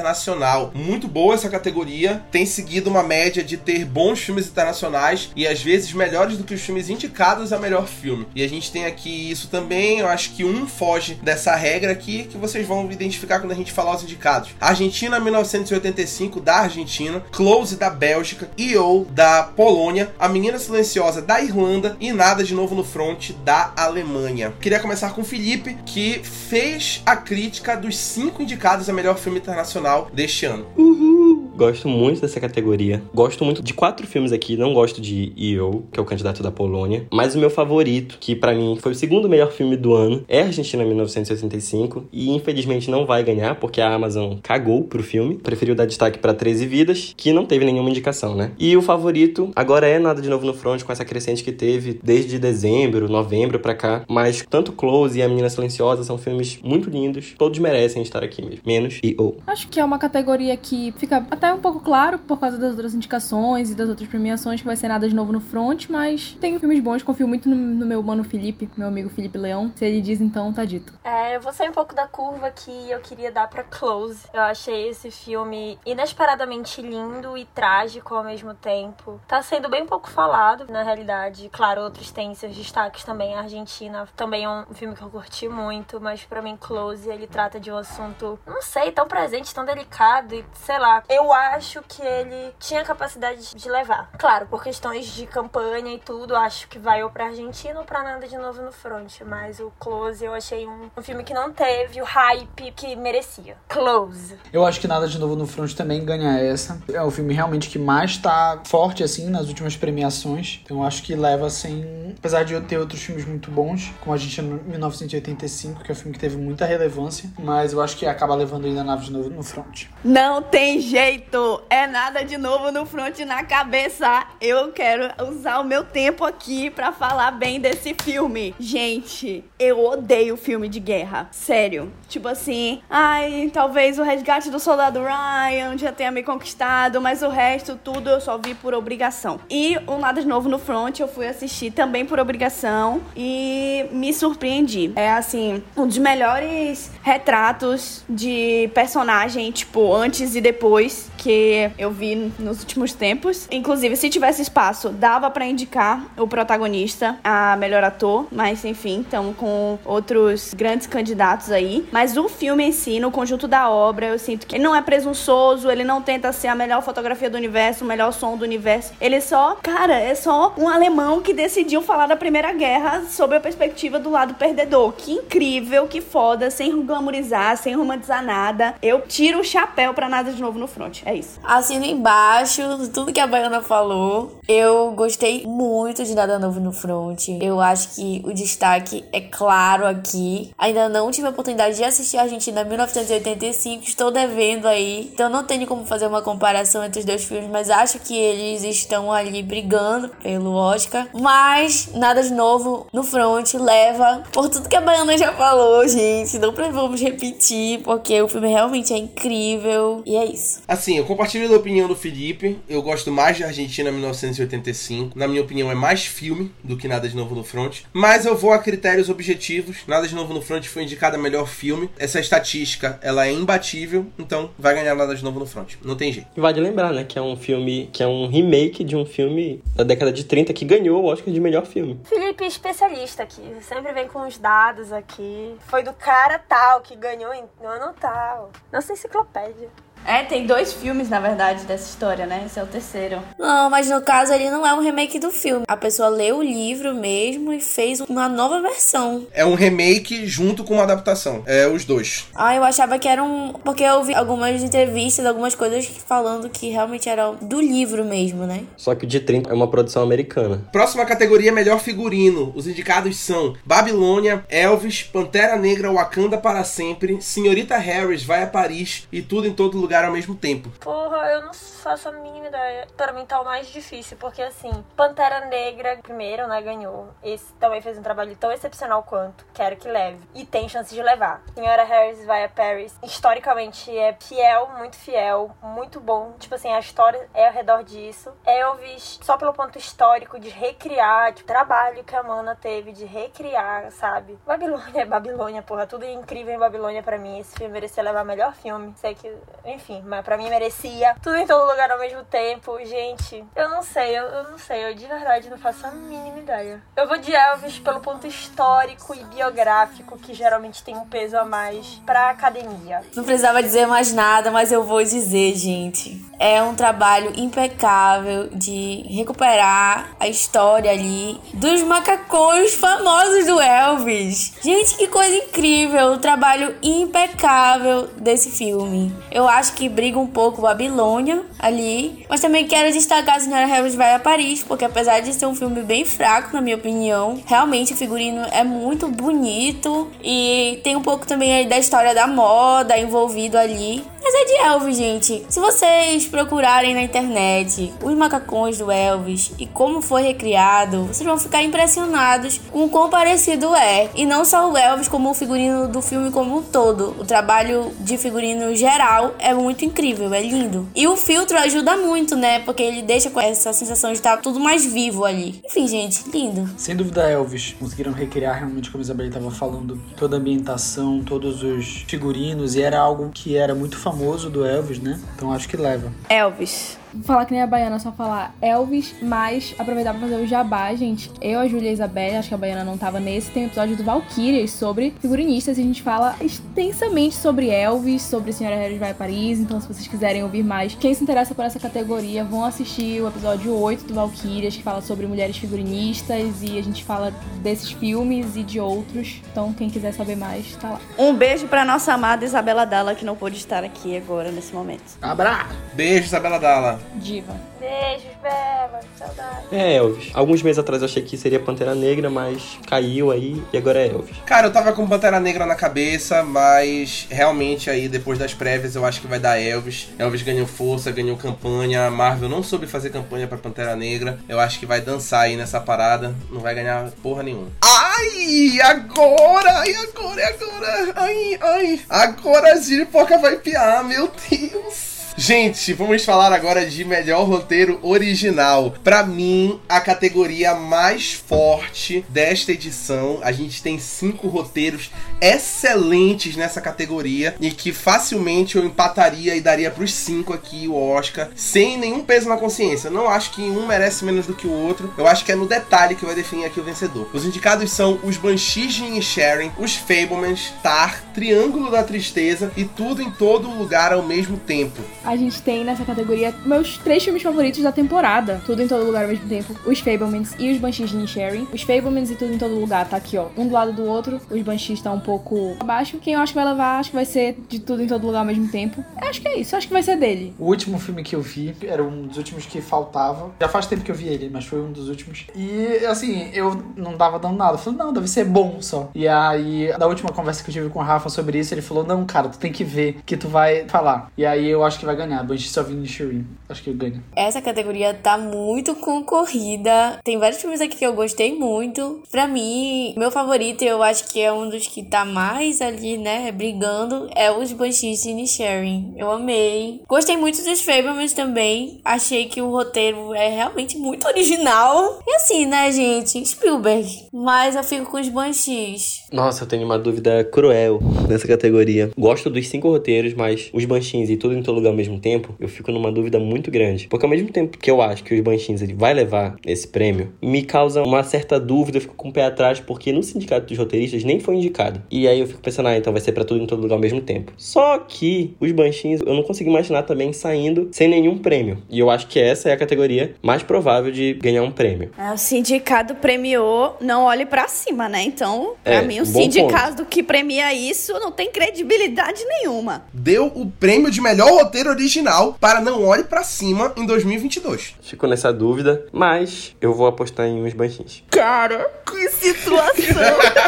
Muito boa essa categoria, tem seguido uma média de ter bons filmes internacionais e às vezes melhores do que os filmes indicados a melhor filme. E a gente tem aqui isso também, eu acho que um foge dessa regra aqui que vocês vão identificar quando a gente falar os indicados. Argentina 1985 da Argentina, Close da Bélgica, E.O. da Polônia, A Menina Silenciosa da Irlanda e Nada de Novo no Front da Alemanha. Queria começar com o Felipe, que fez a crítica dos cinco indicados a melhor filme internacional deste ano. Uhul! Gosto muito dessa categoria. Gosto muito de quatro filmes aqui. Não gosto de E.O., que é o candidato da Polônia. Mas o meu favorito, que para mim foi o segundo melhor filme do ano, é Argentina 1985. E infelizmente não vai ganhar, porque a Amazon cagou pro filme. Preferiu dar destaque para 13 Vidas, que não teve nenhuma indicação, né? E o favorito agora é Nada de Novo no Front, com essa crescente que teve desde dezembro, novembro pra cá. Mas tanto Close e A Menina Silenciosa são filmes muito lindos. Todos merecem estar aqui mesmo. Menos E.O. Acho que é uma categoria que fica até um pouco claro por causa das outras indicações e das outras premiações que vai ser nada de novo no front, mas tem filmes bons, confio muito no, no meu mano Felipe, meu amigo Felipe Leão. Se ele diz então, tá dito. É, eu vou sair um pouco da curva que eu queria dar pra Close. Eu achei esse filme inesperadamente lindo e trágico ao mesmo tempo. Tá sendo bem pouco falado, na realidade. Claro, outros têm seus destaques também. A Argentina também é um filme que eu curti muito, mas para mim Close, ele trata de um assunto, não sei, tão presente, tão delicado e sei lá. Eu acho que ele tinha capacidade de levar. Claro, por questões de campanha e tudo, acho que vai ou pra Argentina ou pra nada de novo no front. Mas o Close eu achei um, um filme que não teve o hype que merecia. Close. Eu acho que nada de novo no front também ganha essa. É o filme realmente que mais tá forte, assim, nas últimas premiações. Então eu acho que leva sem. Apesar de eu ter outros filmes muito bons, como a gente no 1985, que é um filme que teve muita relevância. Mas eu acho que acaba levando ainda nada de novo no front. Não tem jeito! É nada de novo no front na cabeça. Eu quero usar o meu tempo aqui pra falar bem desse filme. Gente, eu odeio filme de guerra. Sério. Tipo assim, ai, talvez o resgate do soldado Ryan já tenha me conquistado, mas o resto, tudo eu só vi por obrigação. E o Nada de Novo no Front eu fui assistir também por obrigação e me surpreendi. É assim, um dos melhores retratos de personagem, tipo, antes e depois que eu vi nos últimos tempos. Inclusive, se tivesse espaço, dava para indicar o protagonista a melhor ator, mas enfim, estamos com outros grandes candidatos aí. Mas o filme em si, no conjunto da obra, eu sinto que ele não é presunçoso, ele não tenta ser a melhor fotografia do universo, o melhor som do universo. Ele só, cara, é só um alemão que decidiu falar da Primeira Guerra sob a perspectiva do lado perdedor. Que incrível, que foda, sem glamourizar, sem romantizar nada. Eu tiro o chapéu pra nada de novo no front. É isso. Assino embaixo tudo que a Baiana falou. Eu gostei muito de Nada Novo no Front. Eu acho que o destaque é claro aqui. Ainda não tive a oportunidade de assistir a Argentina 1985. Estou devendo aí. Então não tenho como fazer uma comparação entre os dois filmes, mas acho que eles estão ali brigando pelo Oscar. Mas nada de novo no front leva por tudo que a Baiana já falou, gente. Não vamos repetir, porque o filme realmente é incrível. E é isso. Assim, eu compartilho da opinião do Felipe. Eu gosto mais de Argentina 1985. Na minha opinião, é mais filme do que Nada de Novo no Front. Mas eu vou a critérios objetivos. Nada de Novo no Front foi indicado a melhor filme. Essa estatística, ela é imbatível. Então, vai ganhar Nada de Novo no Front. Não tem jeito. E vale lembrar, né, que é um filme, que é um remake de um filme da década de 30 que ganhou o Oscar de melhor filme. Felipe, especialista aqui. Sempre vem com os dados aqui. Foi do cara tal que ganhou em- no ano tal. Nossa enciclopédia. É, tem dois filmes, na verdade, dessa história, né? Esse é o terceiro. Não, mas no caso ele não é um remake do filme. A pessoa leu o livro mesmo e fez uma nova versão. É um remake junto com uma adaptação. É os dois. Ah, eu achava que era um. Porque eu vi algumas entrevistas, algumas coisas falando que realmente era do livro mesmo, né? Só que o de 30 é uma produção americana. Próxima categoria melhor figurino. Os indicados são Babilônia, Elvis, Pantera Negra, Wakanda para sempre, Senhorita Harris vai a Paris e tudo em todo lugar ao mesmo tempo. Porra, eu não faço a mínima ideia. Pra mim tá o mais difícil, porque assim, Pantera Negra, primeiro, né, ganhou. Esse também fez um trabalho tão excepcional quanto. Quero que leve. E tem chance de levar. Senhora Harris vai a Paris. Historicamente é fiel, muito fiel, muito bom. Tipo assim, a história é ao redor disso. Elvis, só pelo ponto histórico de recriar, tipo, trabalho que a Mana teve de recriar, sabe? Babilônia é Babilônia, porra. Tudo é incrível em Babilônia pra mim. Esse filme merecia levar melhor filme. Sei que, enfim, mas pra mim merecia. Tudo em todo lugar ao mesmo tempo. Gente, eu não sei, eu, eu não sei. Eu de verdade não faço a mínima ideia. Eu vou de Elvis pelo ponto histórico e biográfico, que geralmente tem um peso a mais pra academia. Não precisava dizer mais nada, mas eu vou dizer, gente. É um trabalho impecável de recuperar a história ali dos macacões famosos do Elvis. Gente, que coisa incrível! O trabalho impecável desse filme. Eu acho que briga um pouco Babilônia ali, mas também quero destacar a Senhora Harris vai a Paris, porque apesar de ser um filme bem fraco, na minha opinião, realmente o figurino é muito bonito e tem um pouco também aí da história da moda envolvido ali. Mas é de Elvis, gente. Se vocês procurarem na internet os macacões do Elvis e como foi recriado, vocês vão ficar impressionados com o quão parecido é. E não só o Elvis, como o figurino do filme como um todo. O trabalho de figurino geral é muito incrível, é lindo. E o filtro ajuda muito, né? Porque ele deixa com essa sensação de estar tudo mais vivo ali. Enfim, gente, lindo. Sem dúvida, Elvis. Conseguiram recriar realmente, como a Isabelle estava falando, toda a ambientação, todos os figurinos, e era algo que era muito famoso do Elvis, né? Então acho que leva. Elvis. Falar que nem a Baiana, só falar Elvis, mas aproveitar pra fazer o jabá, gente. Eu, a Júlia e a Isabelle, acho que a Baiana não tava nesse, tem um episódio do Valkyrias sobre figurinistas e a gente fala extensamente sobre Elvis, sobre Senhora Harris vai a Paris. Então, se vocês quiserem ouvir mais, quem se interessa por essa categoria, vão assistir o episódio 8 do Valkyrias, que fala sobre mulheres figurinistas e a gente fala desses filmes e de outros. Então, quem quiser saber mais, tá lá. Um beijo pra nossa amada Isabela Dalla, que não pôde estar aqui agora, nesse momento. Abra! Beijo, Isabela Dalla. Diva. Beijos, Bela. Saudade. É, Elvis. Alguns meses atrás eu achei que seria Pantera Negra, mas caiu aí e agora é Elvis. Cara, eu tava com Pantera Negra na cabeça, mas realmente aí depois das prévias eu acho que vai dar Elvis. Elvis ganhou força, ganhou campanha. A Marvel não soube fazer campanha pra Pantera Negra. Eu acho que vai dançar aí nessa parada. Não vai ganhar porra nenhuma. Ai, agora! Ai, agora, agora! Ai, ai! Agora a Giripoca vai piar, meu Deus! Gente, vamos falar agora de melhor roteiro original. Pra mim, a categoria mais forte desta edição. A gente tem cinco roteiros excelentes nessa categoria e que facilmente eu empataria e daria pros cinco aqui o Oscar sem nenhum peso na consciência. Não acho que um merece menos do que o outro. Eu acho que é no detalhe que vai definir aqui o vencedor. Os indicados são os Banshees de Inisherin, os Fablemans, Tar, Triângulo da Tristeza e Tudo em Todo Lugar ao mesmo tempo. A gente tem nessa categoria meus três filmes favoritos da temporada. Tudo em todo lugar ao mesmo tempo. Os Fablemans e os Banshees de Inisherin. Os Fablemans e Tudo em todo lugar tá aqui, ó. Um do lado do outro. Os Banshees tá um pouco abaixo. Quem eu acho que vai levar, acho que vai ser de Tudo em todo lugar ao mesmo tempo. Eu acho que é isso. Acho que vai ser dele. O último filme que eu vi era um dos últimos que faltava. Já faz tempo que eu vi ele, mas foi um dos últimos. E assim, eu não dava dando nada. Eu falei, não, deve ser bom só. E aí, na última conversa que eu tive com o Rafa sobre isso, ele falou: não, cara, tu tem que ver que tu vai falar. E aí eu acho que vai ganhar. Banshees of Inisherin. Acho que ganha. Essa categoria tá muito concorrida. Tem vários filmes aqui que eu gostei muito. Pra mim, meu favorito, eu acho que é um dos que tá mais ali, né, brigando, é os Banshees de Inisherin. Eu amei. Gostei muito dos Fablemans também. Achei que o roteiro é realmente muito original. E assim, né, gente? Spielberg. Mas eu fico com os Banshees. Nossa, eu tenho uma dúvida cruel nessa categoria. Gosto dos cinco roteiros, mas os Banshees e Tudo em Todo Lugar mesmo tempo, eu fico numa dúvida muito grande. Porque ao mesmo tempo que eu acho que os Banshees ele vai levar esse prêmio, me causa uma certa dúvida, eu fico com o pé atrás, porque no sindicato dos roteiristas nem foi indicado. E aí eu fico pensando, ah, então vai ser pra tudo em todo lugar ao mesmo tempo. Só que os Banshees eu não consigo imaginar também saindo sem nenhum prêmio. E eu acho que essa é a categoria mais provável de ganhar um prêmio. É, o sindicato premiou, não olhe pra cima, né? Então, pra É, mim, o sindicato que premia isso não tem credibilidade nenhuma. Deu o prêmio de melhor roteiro original para Não Olhe Pra Cima em 2022. Fico nessa dúvida, mas eu vou apostar em uns Banshees. Cara, que situação!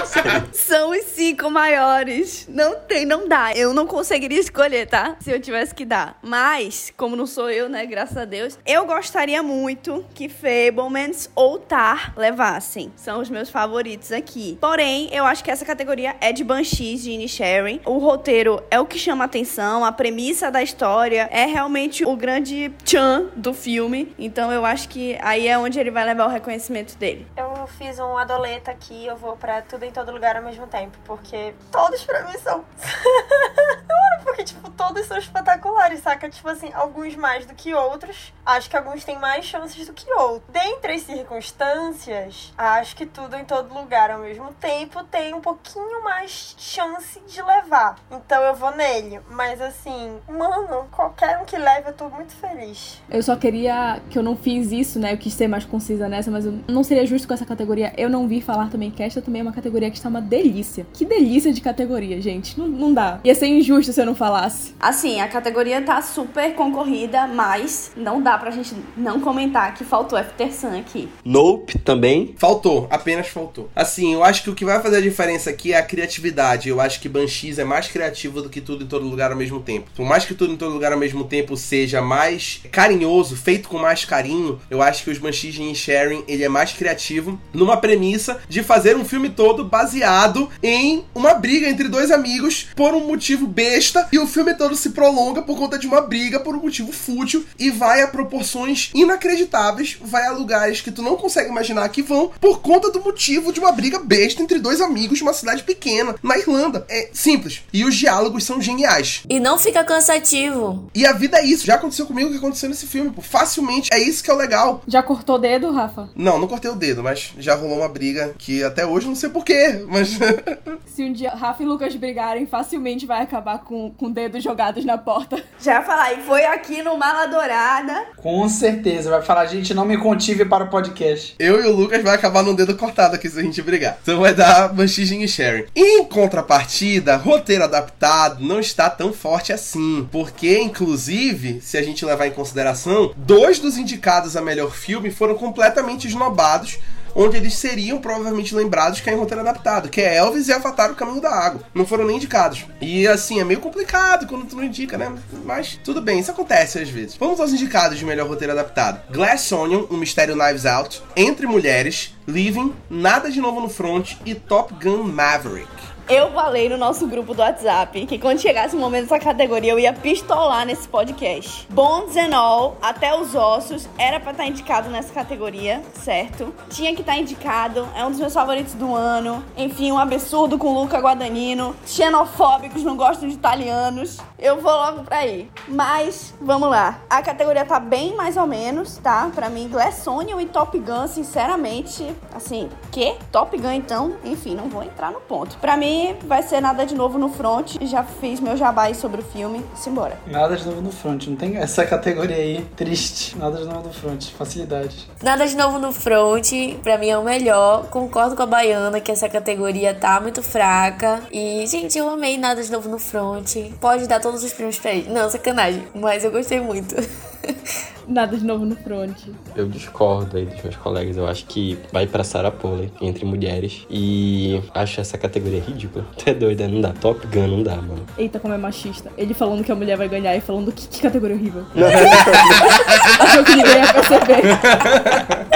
São os cinco maiores. Não tem, não dá. Eu não conseguiria escolher, tá? Se eu tivesse que dar. Mas, como não sou eu, né? Graças a Deus, eu gostaria muito que Fablemans ou Tar levassem. São os meus favoritos aqui. Porém, eu acho que essa categoria é de Banshees, de Inisherin. O roteiro é o que chama atenção, a premissa da história é realmente o grande tchan do filme. Então eu acho que aí é onde ele vai levar o reconhecimento dele. Eu fiz um adoleta aqui, eu vou pra tudo em todo lugar ao mesmo tempo, porque todos pra mim são. porque, tipo, todos são espetaculares, saca? Tipo assim, alguns mais do que outros. Acho que alguns têm mais chances do que outros. Dentre as circunstâncias, acho que tudo em todo lugar ao mesmo tempo tem um pouquinho mais chance de levar. Então eu vou nele. Mas assim, mano, qualquer um que leve, eu tô muito feliz. Eu só queria que eu não fiz isso, né? Eu quis ser mais concisa nessa, mas eu não seria justo com essa categoria. Eu não vi falar também que esta também é uma categoria que está uma delícia. Que delícia de categoria, gente. Não, não dá. Ia ser injusto se eu não falasse. Assim, a categoria tá super concorrida, mas não dá pra gente não comentar que faltou After Sun aqui. Nope também. Faltou, apenas faltou. Assim, eu acho que o que vai fazer a diferença aqui é a criatividade. Eu acho que Banshees é mais criativo do que tudo em todo lugar ao mesmo tempo. Por mais que tudo em todo lugar ao mesmo tempo seja mais carinhoso, feito com mais carinho, eu acho que os Banshees de Sharing ele é mais criativo numa premissa de fazer um filme todo baseado em uma briga entre dois amigos por um motivo besta e o filme todo se prolonga por conta de uma briga por um motivo fútil e vai a proporções inacreditáveis, vai a lugares que tu não consegue imaginar que vão por conta do motivo de uma briga besta entre dois amigos de uma cidade pequena na Irlanda. É simples. E os diálogos são geniais. E não fica cansativo. E a vida é isso. Já aconteceu comigo o que aconteceu nesse filme. Pô. Facilmente. É isso que é o legal. Já cortou o dedo, Rafa? Não, não cortei o dedo, mas já rolou uma briga que até hoje não sei porquê. Mas. Se um dia Rafa e Lucas brigarem, facilmente vai acabar com, com dedos jogados na porta. Já ia falar, e foi aqui no Mala Dourada. Com certeza. Vai falar, gente, não me contive para o podcast. eu e o Lucas vai acabar num dedo cortado aqui se a gente brigar. Então vai dar Banshees e Sharing. Em contrapartida, roteiro adaptado não está tão forte assim. Porque, inclusive, se a gente levar em consideração, dois dos indicados a melhor filme foram completamente esnobados onde eles seriam provavelmente lembrados que é em roteiro adaptado, que é Elvis e Avatar o Caminho da Água. Não foram nem indicados. E assim, é meio complicado quando tu não indica, né? Mas tudo bem, isso acontece às vezes. Vamos aos indicados de melhor roteiro adaptado. Glass Onion, Um Mistério Knives Out, Entre Mulheres, Living, Nada de Novo no Front e Top Gun Maverick. Eu falei no nosso grupo do WhatsApp que quando chegasse o momento dessa categoria eu ia pistolar nesse podcast. Bones and All, até os ossos, era pra estar indicado nessa categoria, certo? Tinha que estar indicado, é um dos meus favoritos do ano. Enfim, um absurdo com Luca Guadagnino. Xenofóbicos, não gostam de italianos. Eu vou logo pra aí. Mas, vamos lá. A categoria tá bem mais ou menos, tá? Pra mim, Glass Onion e Top Gun, sinceramente, assim, que? Top Gun então? Enfim, não vou entrar no ponto. Pra mim, vai ser nada de novo no front. Já fiz meu jabá aí sobre o filme. Simbora. Nada de novo no front. Não tem essa categoria aí. Triste. Nada de novo no front. Facilidade. Nada de novo no front, pra mim é o melhor. Concordo com a Baiana que essa categoria tá muito fraca. E, gente, eu amei Nada de novo no front. Pode dar todos os prêmios pra ele. Não, sacanagem. Mas eu gostei muito. Nada de novo no front. Eu discordo aí dos meus colegas. Eu acho que vai pra Sarah Polley, entre mulheres. E acho essa categoria ridícula. Tu é doida, não dá. Top Gun não dá, mano. Eita, como é machista. Ele falando que a mulher vai ganhar e falando que, que categoria horrível. Achou que ninguém ia perceber.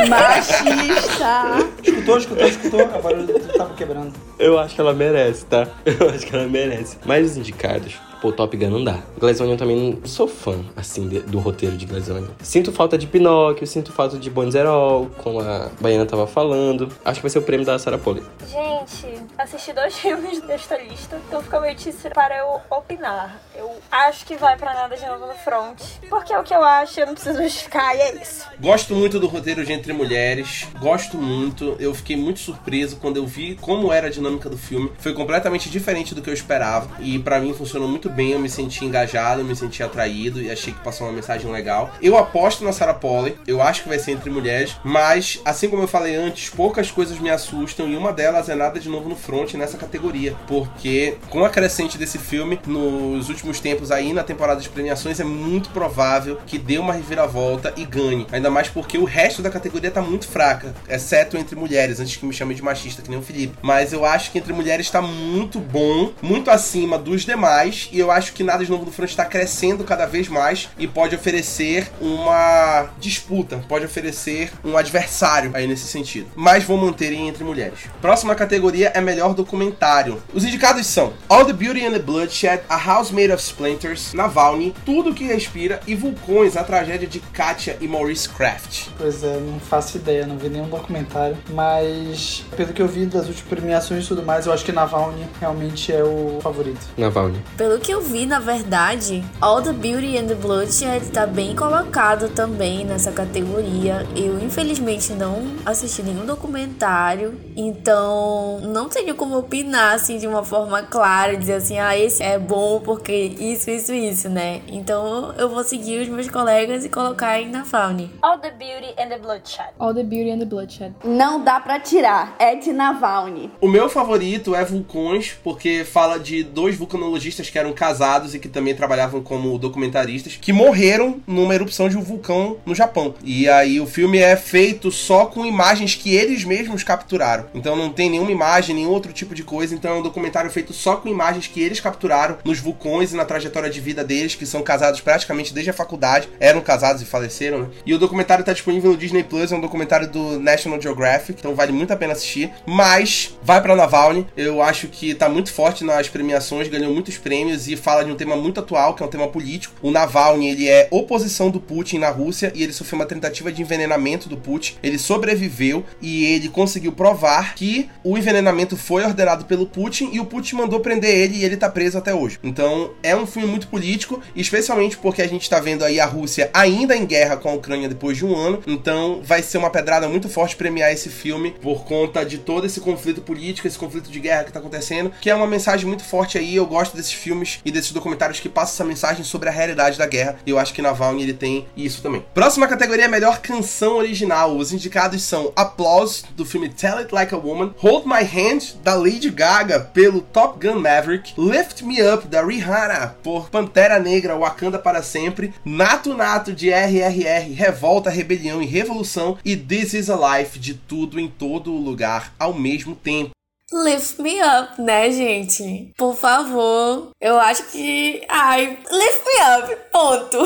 Machista! Escutou, escutou, escutou. Agora eu tava quebrando. Eu acho que ela merece, tá? Eu acho que ela merece. Mas os indicados, Pô, Top Gun não dá. Glass Onion também não sou fã, assim, de, do roteiro de Glass Onion. Sinto falta de Pinóquio, sinto falta de Bonzerol, como a Baiana tava falando. Acho que vai ser o prêmio da Sarah Polley. Gente, assisti dois filmes desta lista, então fica meio difícil para eu opinar. Eu acho que vai pra nada de novo no front, porque é o que eu acho, eu não preciso justificar, e é isso. Gosto muito do roteiro de Entre Mulheres, gosto muito. Eu fiquei muito surpreso quando eu vi como era a dinâmica do filme. Foi completamente diferente do que eu esperava e pra mim funcionou muito bem. Eu me senti engajado, eu me senti atraído e achei que passou uma mensagem legal. Eu aposto na Sarah Polley, eu acho que vai ser Entre Mulheres, mas assim como eu falei antes, poucas coisas me assustam e uma delas é nada de novo no front nessa categoria, porque com a crescente desse filme nos últimos tempos aí na temporada de premiações é muito provável que dê uma reviravolta e ganhe. Ainda mais porque o resto da categoria tá muito fraca, exceto entre mulheres, antes que me chamem de machista, que nem o Felipe. Mas eu acho que entre mulheres tá muito bom, muito acima dos demais, e eu acho que Nada de Novo no Front está crescendo cada vez mais e pode oferecer uma disputa, pode oferecer um adversário aí nesse sentido. Mas vou manter em Entre Mulheres. Próxima categoria é Melhor Documentário. Os indicados são All the Beauty and the Bloodshed, A House Made of Splinters, Navalny, Tudo que Respira e Vulcões, a tragédia de Katia e Maurice Kraft. Pois é, não faço ideia, não vi nenhum documentário. Mas, pelo que eu vi das últimas premiações e tudo mais, eu acho que Navalny realmente é o favorito. Navalny. Pelo que eu vi, na verdade, All the Beauty and the Bloodshed tá bem colocado também nessa categoria. Eu, infelizmente, não assisti nenhum documentário, então não tenho como opinar, assim, de uma forma clara, dizer assim, ah, esse é bom porque isso, isso, isso, né? Então eu vou seguir os meus colegas e colocar em Navalny. All the Beauty and the Bloodshed. All the Beauty and the Bloodshed. Não dá pra tirar. É de Navalny. O meu favorito é Vulcões, porque fala de dois vulcanologistas que eram casados e que também trabalhavam como documentaristas, que morreram numa erupção de um vulcão no Japão. E aí o filme é feito só com imagens que eles mesmos capturaram. Então não tem nenhuma imagem, nenhum outro tipo de coisa. Então é um documentário feito só com imagens que eles capturaram nos vulcões e na trajetória de vida deles, que são casados praticamente desde a faculdade. Eram casados e faleceram, né? E o documentário tá disponível no Disney Plus, é um documentário do National Geographic, então vale muito a pena assistir. Mas vai pra Navalny, eu acho que tá muito forte nas premiações, ganhou muitos prêmios e fala de um tema muito atual, que é um tema político. O Navalny, ele é oposição do Putin na Rússia e ele sofreu uma tentativa de envenenamento do Putin. Ele sobreviveu e ele conseguiu provar que o envenenamento foi ordenado pelo Putin e o Putin mandou prender ele e ele tá preso até hoje. Então é um filme muito político, especialmente porque a gente tá vendo aí a Rússia ainda em guerra com a Ucrânia depois de um ano. Então vai ser uma pedrada muito forte premiar esse filme por conta de todo esse conflito político, esse conflito de guerra que tá acontecendo, que é uma mensagem muito forte aí. Eu gosto desses filmes e desses documentários que passam essa mensagem sobre a realidade da guerra. E eu acho que Navalny ele tem isso também. Próxima categoria é melhor canção original. Os indicados são Applause do filme Tell It Like a Woman, Hold My Hand da Lady Gaga pelo Top Gun Maverick, Lift Me Up da Rihanna por Pantera Negra Wakanda para sempre, Nato Nato de RRR, Revolta, Rebelião e Revolução e This Is a Life de tudo em todo lugar ao mesmo tempo. Lift me up, né, gente? Por favor. Eu acho que. Ai, lift me up, ponto.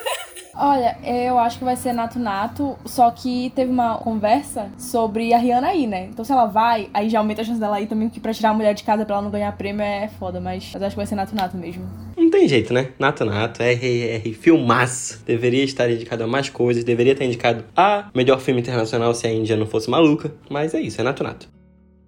Olha, eu acho que vai ser Nato Nato, só que teve uma conversa sobre a Rihanna aí, né? Então se ela vai, aí já aumenta a chance dela ir também, porque pra tirar a mulher de casa pra ela não ganhar prêmio é foda, mas eu acho que vai ser Nato Nato mesmo. Não tem jeito, né? Nato Nato, RR, filmaço. Deveria estar indicado a mais coisas, deveria ter indicado a melhor filme internacional se a Índia não fosse maluca. Mas é isso, é Nato Nato.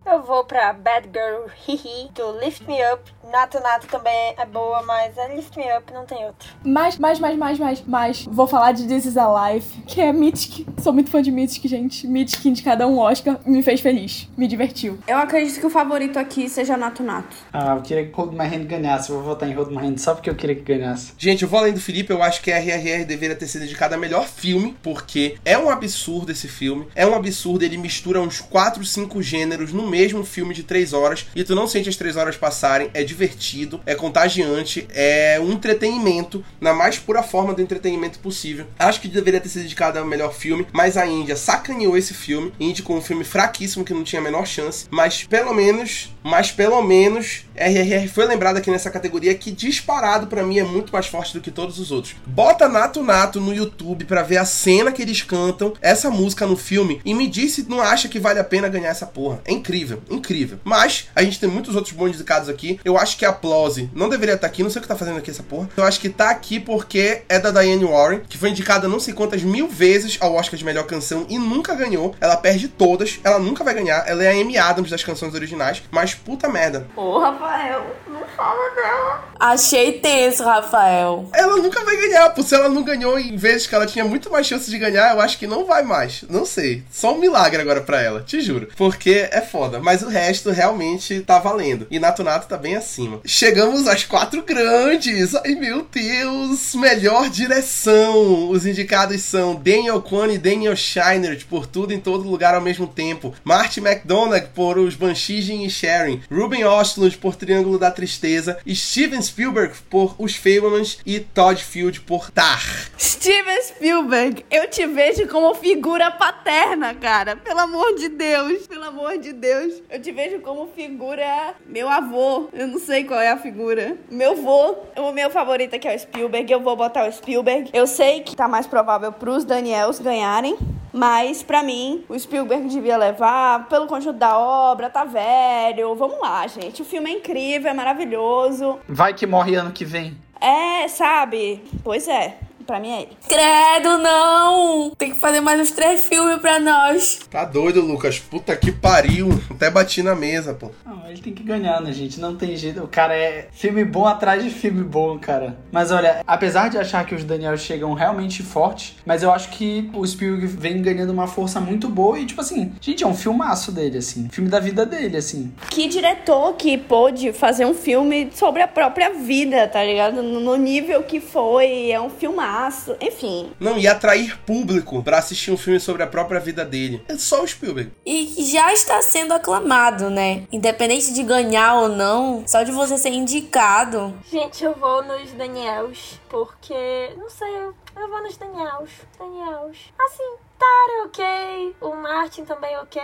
Eu vou pra Bad Girl Hihi do Lift Me Up. Nato Nato também é boa, mas a Lift Me Up não tem outro. Mas, mais, mais, mais, mais, mais. Vou falar de This Is a Life, que é Mythic. Sou muito fã de Mythic, gente. Mythic indicada a um Oscar me fez feliz. Me divertiu. Eu acredito que o favorito aqui seja Nato Nato. Ah, eu queria que Hold My Hand ganhasse. Eu vou votar em Hold My Hand só porque eu queria que ganhasse. Gente, eu vou além do Felipe, eu acho que a RRR deveria ter sido indicada a melhor filme, porque é um absurdo esse filme. É um absurdo, ele mistura uns 4, 5 gêneros no mesmo filme de 3 horas e tu não sente as 3 horas passarem. É divertido, é contagiante, é um entretenimento na mais pura forma do entretenimento possível. Acho que deveria ter sido indicada a melhor filme, mas a Índia sacaneou esse filme, indicou um filme fraquíssimo que não tinha a menor chance, mas pelo menos, mas pelo menos RRR foi lembrado aqui nessa categoria que disparado pra mim é muito mais forte do que todos os outros. Bota Nato Nato no YouTube pra ver a cena que eles cantam essa música no filme e me diz se não acha que vale a pena ganhar essa porra. É incrível. incrível. Mas a gente tem muitos outros bons indicados aqui. Eu acho que a Applause não deveria estar aqui, não sei o que tá fazendo aqui essa porra. Eu acho que tá aqui porque é da Diane Warren, que foi indicada não sei quantas mil vezes ao Oscar de melhor canção e nunca ganhou. Ela perde todas, ela nunca vai ganhar. Ela é a Amy Adams das canções originais, mas puta merda. Ô, Rafael, não fala dela. Achei tenso, Rafael. Ela nunca vai ganhar, por se ela não ganhou em vezes que ela tinha muito mais chance de ganhar, eu acho que não vai mais. Não sei. Só um milagre agora pra ela, te juro. Porque é foda. Mas o resto realmente tá valendo. E Nato Nato tá bem acima. Chegamos às quatro grandes. Ai meu Deus. Melhor direção. Os indicados são Daniel Kwan e Daniel Scheinert por tudo em todo lugar ao mesmo tempo. Marty McDonagh por Os Banshees e Sharing. Ruben Ostlund por Triângulo da Tristeza. E Steven Spielberg por Os Fablemans. E Todd Field por Tar. Steven Spielberg, eu te vejo como figura paterna, cara. Pelo amor de Deus. Pelo amor de Deus. Eu te vejo como figura. Meu avô. Eu não sei qual é a figura. Meu vô. O meu favorito aqui é o Spielberg. Eu vou botar o Spielberg. Eu sei que tá mais provável pros Daniels ganharem. Mas, pra mim, o Spielberg devia levar pelo conjunto da obra, tá velho. Vamos lá, gente. O filme é incrível, é maravilhoso. Vai que morre ano que vem. É, sabe? Pois é. Pra mim é ele. Credo, não! Tem que fazer mais uns três filmes pra nós. Tá doido, Lucas? Puta que pariu. Até bati na mesa, pô. Não, ele tem que ganhar, né, gente? Não tem jeito. O cara é filme bom atrás de filme bom, cara. Mas olha, apesar de achar que os Daniel chegam realmente fortes, mas eu acho que o Spielberg vem ganhando uma força muito boa e, tipo assim, gente, é um filmaço dele, assim. Filme da vida dele, assim. Que diretor que pôde fazer um filme sobre a própria vida, tá ligado? No nível que foi, é um filmaço. Enfim, Não, e atrair público pra assistir um filme sobre a própria vida dele. É só o Spielberg. E já está sendo aclamado, né? Independente de ganhar ou não, só de você ser indicado. Gente, eu vou nos Daniels, porque. Não sei, eu, eu vou nos Daniels. Daniels. Assim, Tara é ok. O Martin também é ok.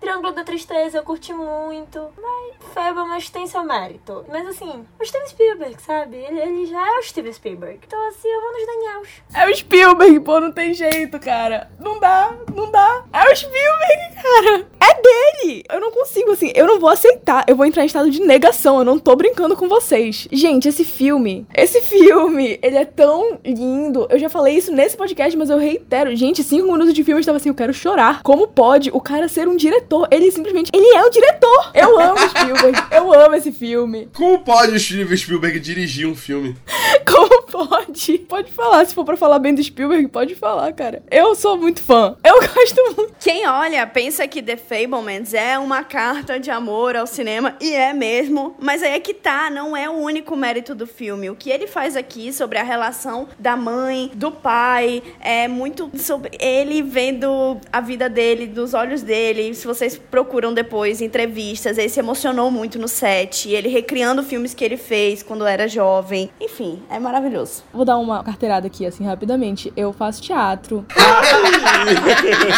Triângulo da Tristeza eu curti muito. Mas Fablemas tem seu mérito. Mas assim, o Steven Spielberg, sabe? Ele, ele já é o Steven Spielberg. Então assim, eu vou nos Daniels. É o Spielberg, pô, não tem jeito, cara. Não dá, não dá. É o Spielberg, cara. É dele. Eu não consigo, assim, eu não vou aceitar. Eu vou entrar em estado de negação. Eu não tô brincando com vocês. Gente, esse filme, esse filme, ele é tão lindo. Eu já falei isso nesse podcast, mas eu reitero. Gente, cinco minutos de filme eu estava assim, eu quero chorar. Como pode o cara ser um diretor? Ele simplesmente, ele é o diretor. Eu amo Spielberg. Eu amo esse filme. Como pode o Steven Spielberg dirigir um filme? Como pode? Pode falar, se for pra falar bem do Spielberg, pode falar, cara. Eu sou muito fã. Eu gosto muito. quem olha pensa que The Fablemans é uma carta de amor ao cinema, e é mesmo. Mas aí é que tá, não é o único mérito do filme. O que ele faz aqui sobre a relação da mãe, do pai, é muito sobre ele vendo a vida dele, dos olhos dele. Se vocês procuram depois entrevistas, ele se emocionou muito no set. Ele recriando filmes que ele fez quando era jovem. Enfim, é maravilhoso. Vou dar uma carteirada aqui, assim, rapidamente. Eu faço teatro.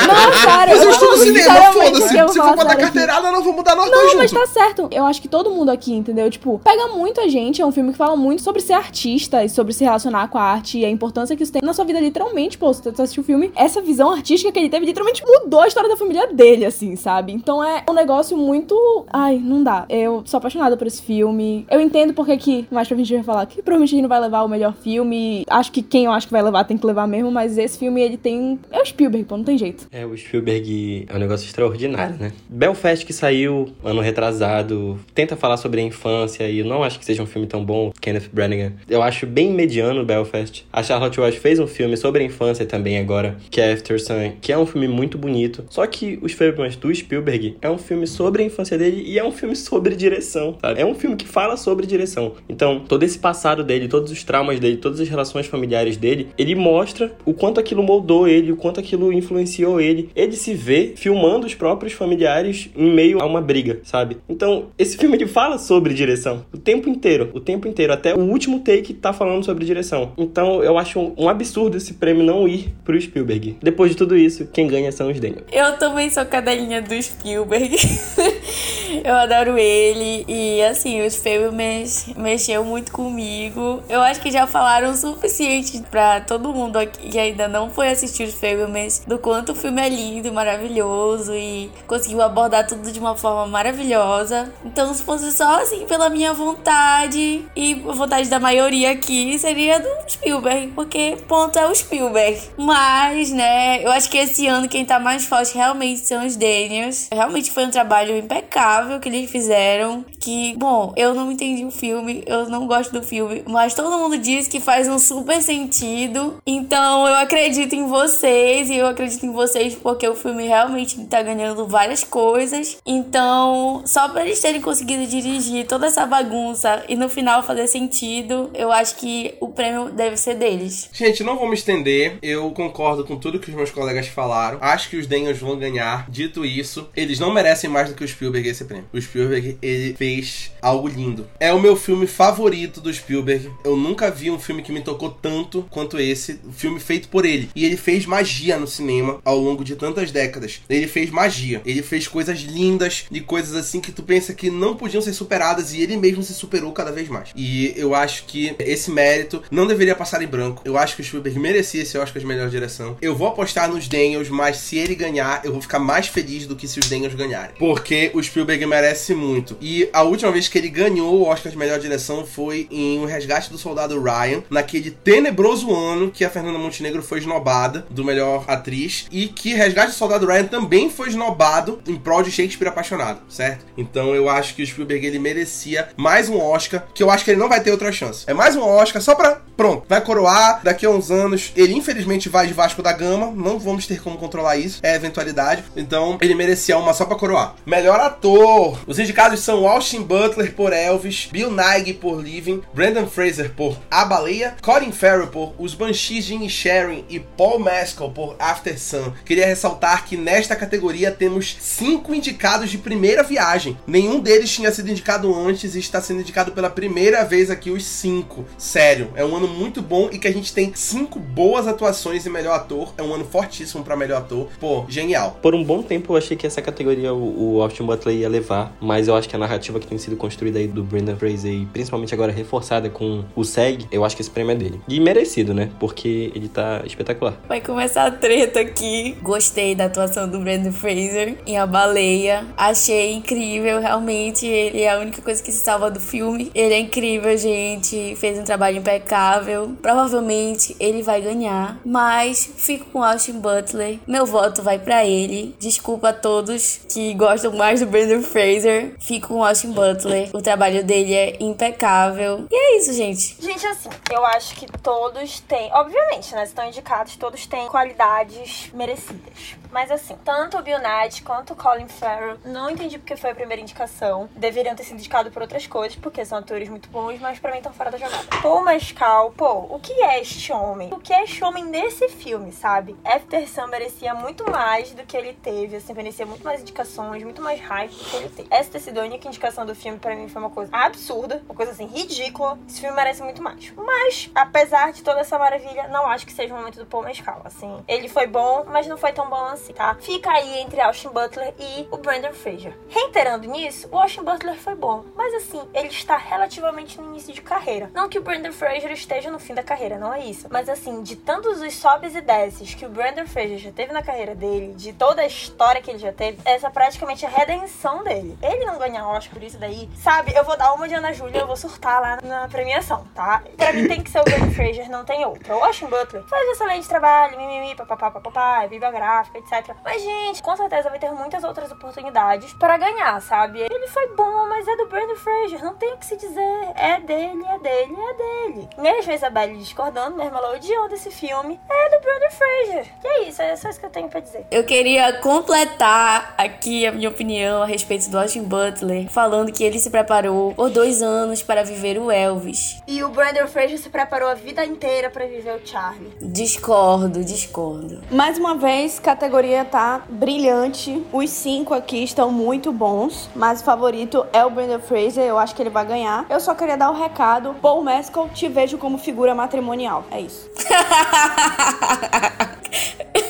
não, cara, Mas eu eu estudo cinema, foda-se. eu Se vou for botar falar aqui. carteirada, nós vamos mudar nós Não, dois mas juntos. tá certo. Eu acho que todo mundo aqui, entendeu? Tipo, pega muito a gente. É um filme que fala muito sobre ser artista e sobre se relacionar com a arte e a importância que isso tem na sua vida, literalmente. Pô, se tu assistiu o filme, essa visão artística que ele teve literalmente mudou a história da família dele, assim, sabe? Então é um negócio muito. Ai, não dá. Eu sou apaixonada por esse filme. Eu entendo porque que mais pra gente vai falar que provavelmente ele não vai levar o melhor filme. Acho que quem eu acho que vai levar tem que levar mesmo, mas esse filme ele tem. É o Spielberg, pô, não tem jeito. É, o Spielberg é um negócio extraordinário, né? Belfast que saiu ano retrasado, tenta falar sobre a infância e eu não acho que seja um filme tão bom, Kenneth Branagh. Eu acho bem mediano Belfast. A Charlotte Welch fez um filme sobre a infância também agora, que é After Sun, que é um filme muito bonito. Só que Os Fablemans do Spielberg é um filme sobre a infância dele e é um filme sobre direção, sabe? É um filme que fala sobre direção. Então, todo esse passado dele, todos os traumas dele, todas as relações familiares dele, ele mostra o quanto aquilo moldou ele, o quanto aquilo influenciou ele. Ele se vê filmando os próprios familiares em meio a uma briga, sabe? Então, esse filme ele fala sobre direção o tempo inteiro, o tempo inteiro, até o último take tá falando sobre direção. Então, eu acho um absurdo esse prêmio não ir pro Spielberg. Depois de tudo isso, quem ganha são os Daniel. Eu também sou cadelinha do Spielberg. eu adoro ele. E assim, os filmes mexeu muito comigo. Eu acho que já falaram o suficiente pra todo mundo aqui que ainda não foi assistir os filmes do quanto o filme é lindo e maravilhoso e conseguiu abordar tudo de uma forma maravilhosa. Então, se fosse só assim pela minha vontade e vontade da maioria aqui, seria do Spielberg, porque ponto é o Spielberg. Mas, né, eu acho que esse ano quem tá mais forte realmente são os Daniels. Realmente foi um trabalho impecável que eles fizeram. Que, bom, eu não entendi o filme, eu não gosto do filme, mas todo mundo diz que faz um super sentido. Então eu acredito em vocês e eu acredito em vocês porque o filme realmente tá ganhando várias coisas. Então, só pra eles terem conseguido dirigir toda essa bagunça e no final fazer sentido, eu acho que o prêmio deve ser deles. Gente, não vou me estender. Eu concordo com tudo que os meus colegas falaram. Acho que os Daniels vão ganhar. Dito isso, eles não merecem mais do que o Spielberg esse prêmio. O Spielberg, ele fez algo lindo. É o meu filme favorito do Spielberg. Eu nunca vi um filme que me tocou tanto quanto esse. Um filme feito por ele. E ele fez magia no cinema ao longo de tantas décadas. Ele fez magia. Ele fez coisas lindas e coisas assim que tu pensa que não podiam ser superadas e ele mesmo se superou cada vez mais. E eu acho que esse mérito não deveria passar em branco. Eu acho que o Spielberg merecia esse Oscar de melhor direção. Eu vou apostar nos Daniels, mas se ele ganhar, eu vou ficar mais feliz do que se os Daniels ganharem. Porque o Spielberg merece muito. E a última vez que ele ganhou o Oscar de melhor direção foi em O Resgate do Soldado Ryan, naquele tenebroso ano que a Fernanda Montenegro foi esnobada do melhor atriz e que Resgate do Soldado Ryan também foi esnobado em prol de Shakespeare apaixonado, certo? Então eu acho que o Spielberg ele merecia mais um Oscar, que eu acho que ele não vai ter outra chance. É mais um Oscar só pra, pronto, vai coroar daqui a uns anos. Ele infelizmente vai de Vasco da Gama, não vamos ter como controlar isso, é eventualidade. Então ele merecia uma só pra coroar. Melhor ator. Os indicados são Austin Butler por Elvis, Bill Nighy por Living, Brandon Fraser por A Baleia, Colin Farrell por Os Banshees de Sharon e Paul Mescal por After Sun. Queria ressaltar que nesta categoria temos cinco indicados de primeira viagem. Nenhum deles tinha sido indicado antes e está sendo indicado pela primeira vez aqui os cinco. Sério, é um ano muito bom e que a gente tem cinco boas atuações e melhor ator. É um ano fortíssimo para melhor ator. Pô, genial. Por um bom tempo eu achei que essa categoria o, o Austin Butler ia levar, mas eu acho que a narrativa que tem sido construída aí do Brendan Fraser e principalmente agora reforçada com o SEG, eu acho que esse prêmio é dele. E merecido, né? Porque ele tá espetacular. Vai começar a treta aqui. Gostei da atuação do Brendan Fraser em A Baleia. Achei incrível, realmente. Ele é a única coisa que se salva do filme. Ele é incrível, gente. Fez um trabalho impecável. Provavelmente ele vai ganhar. Mas fico com Austin Butler. Meu voto vai para ele. Desculpa a todos que gostam mais do Brendan Fraser. Fico com Austin Butler. O trabalho dele é impecável. E é isso, gente. Gente, assim, eu acho que todos têm. Obviamente, né? Estão indicados, todos têm qualidades merecidas. Mas assim, tanto o Bill Knight quanto o Colin Farrell, não entendi porque foi a primeira indicação. Deveriam ter sido indicados por outras coisas, porque são atores muito bons, mas pra mim estão fora da jogada. Paul Mescal, pô, o que é este homem? O que é este homem nesse filme, sabe? After Sun merecia muito mais do que ele teve, assim, merecia muito mais indicações, muito mais hype do que ele teve. Essa ter sido a única indicação do filme, pra mim, foi uma coisa absurda, uma coisa assim, ridícula. Esse filme merece muito mais. Mas, apesar de toda essa maravilha, não acho que seja o momento do Paul Mescal, assim. Ele foi bom, mas não foi tão bom assim, tá? Fica aí entre Austin Butler e o Brandon Fraser. Reiterando nisso, o Austin Butler foi bom, mas assim, ele está relativamente no início de carreira. Não que o Brandon Fraser esteja no fim da carreira, não é isso. Mas assim, de tantos os sobes e desces que o Brandon Fraser já teve na carreira dele, de toda a história que ele já teve, essa é praticamente a redenção dele. Ele não ganhar Oscar por isso daí, sabe? Eu vou dar uma de Ana Júlia, eu vou surtar lá na premiação, tá? Pra mim tem que ser o Brandon Fraser, não tem outro. O Austin Butler faz excelente trabalho, mimimi, papapá, papapá, bibliográfica, etc. Mas, gente, com certeza vai ter muitas outras oportunidades para ganhar, sabe? Ele foi bom, mas é do Brandon Fraser, não tem o que se dizer. É dele, é dele, é dele. Mesmo a Isabelle discordando, mesmo ela odiou desse filme, é do Brandon Fraser. E é isso, é só isso que eu tenho pra dizer. Eu queria completar aqui a minha opinião a respeito do Austin Butler, falando que ele se preparou por dois anos para viver o Elvis. E o Brandon Fraser se preparou a vida inteira para viver o Charlie. Discordo, discordo. Mais uma vez, categoria tá brilhante. Os cinco aqui estão muito bons, mas o favorito é o Brandon Fraser. Eu acho que ele vai ganhar. Eu só queria dar um recado. Paul Mescal, te vejo como figura matrimonial. É isso.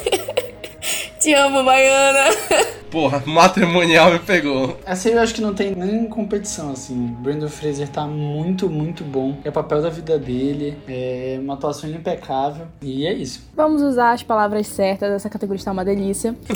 Te amo, Baiana. Porra, matrimonial me pegou. Essa aí eu acho que não tem nem competição, assim. Brandon Fraser tá muito, muito bom. É o papel da vida dele, é uma atuação impecável. E é isso. Vamos usar as palavras certas, essa categoria está uma delícia.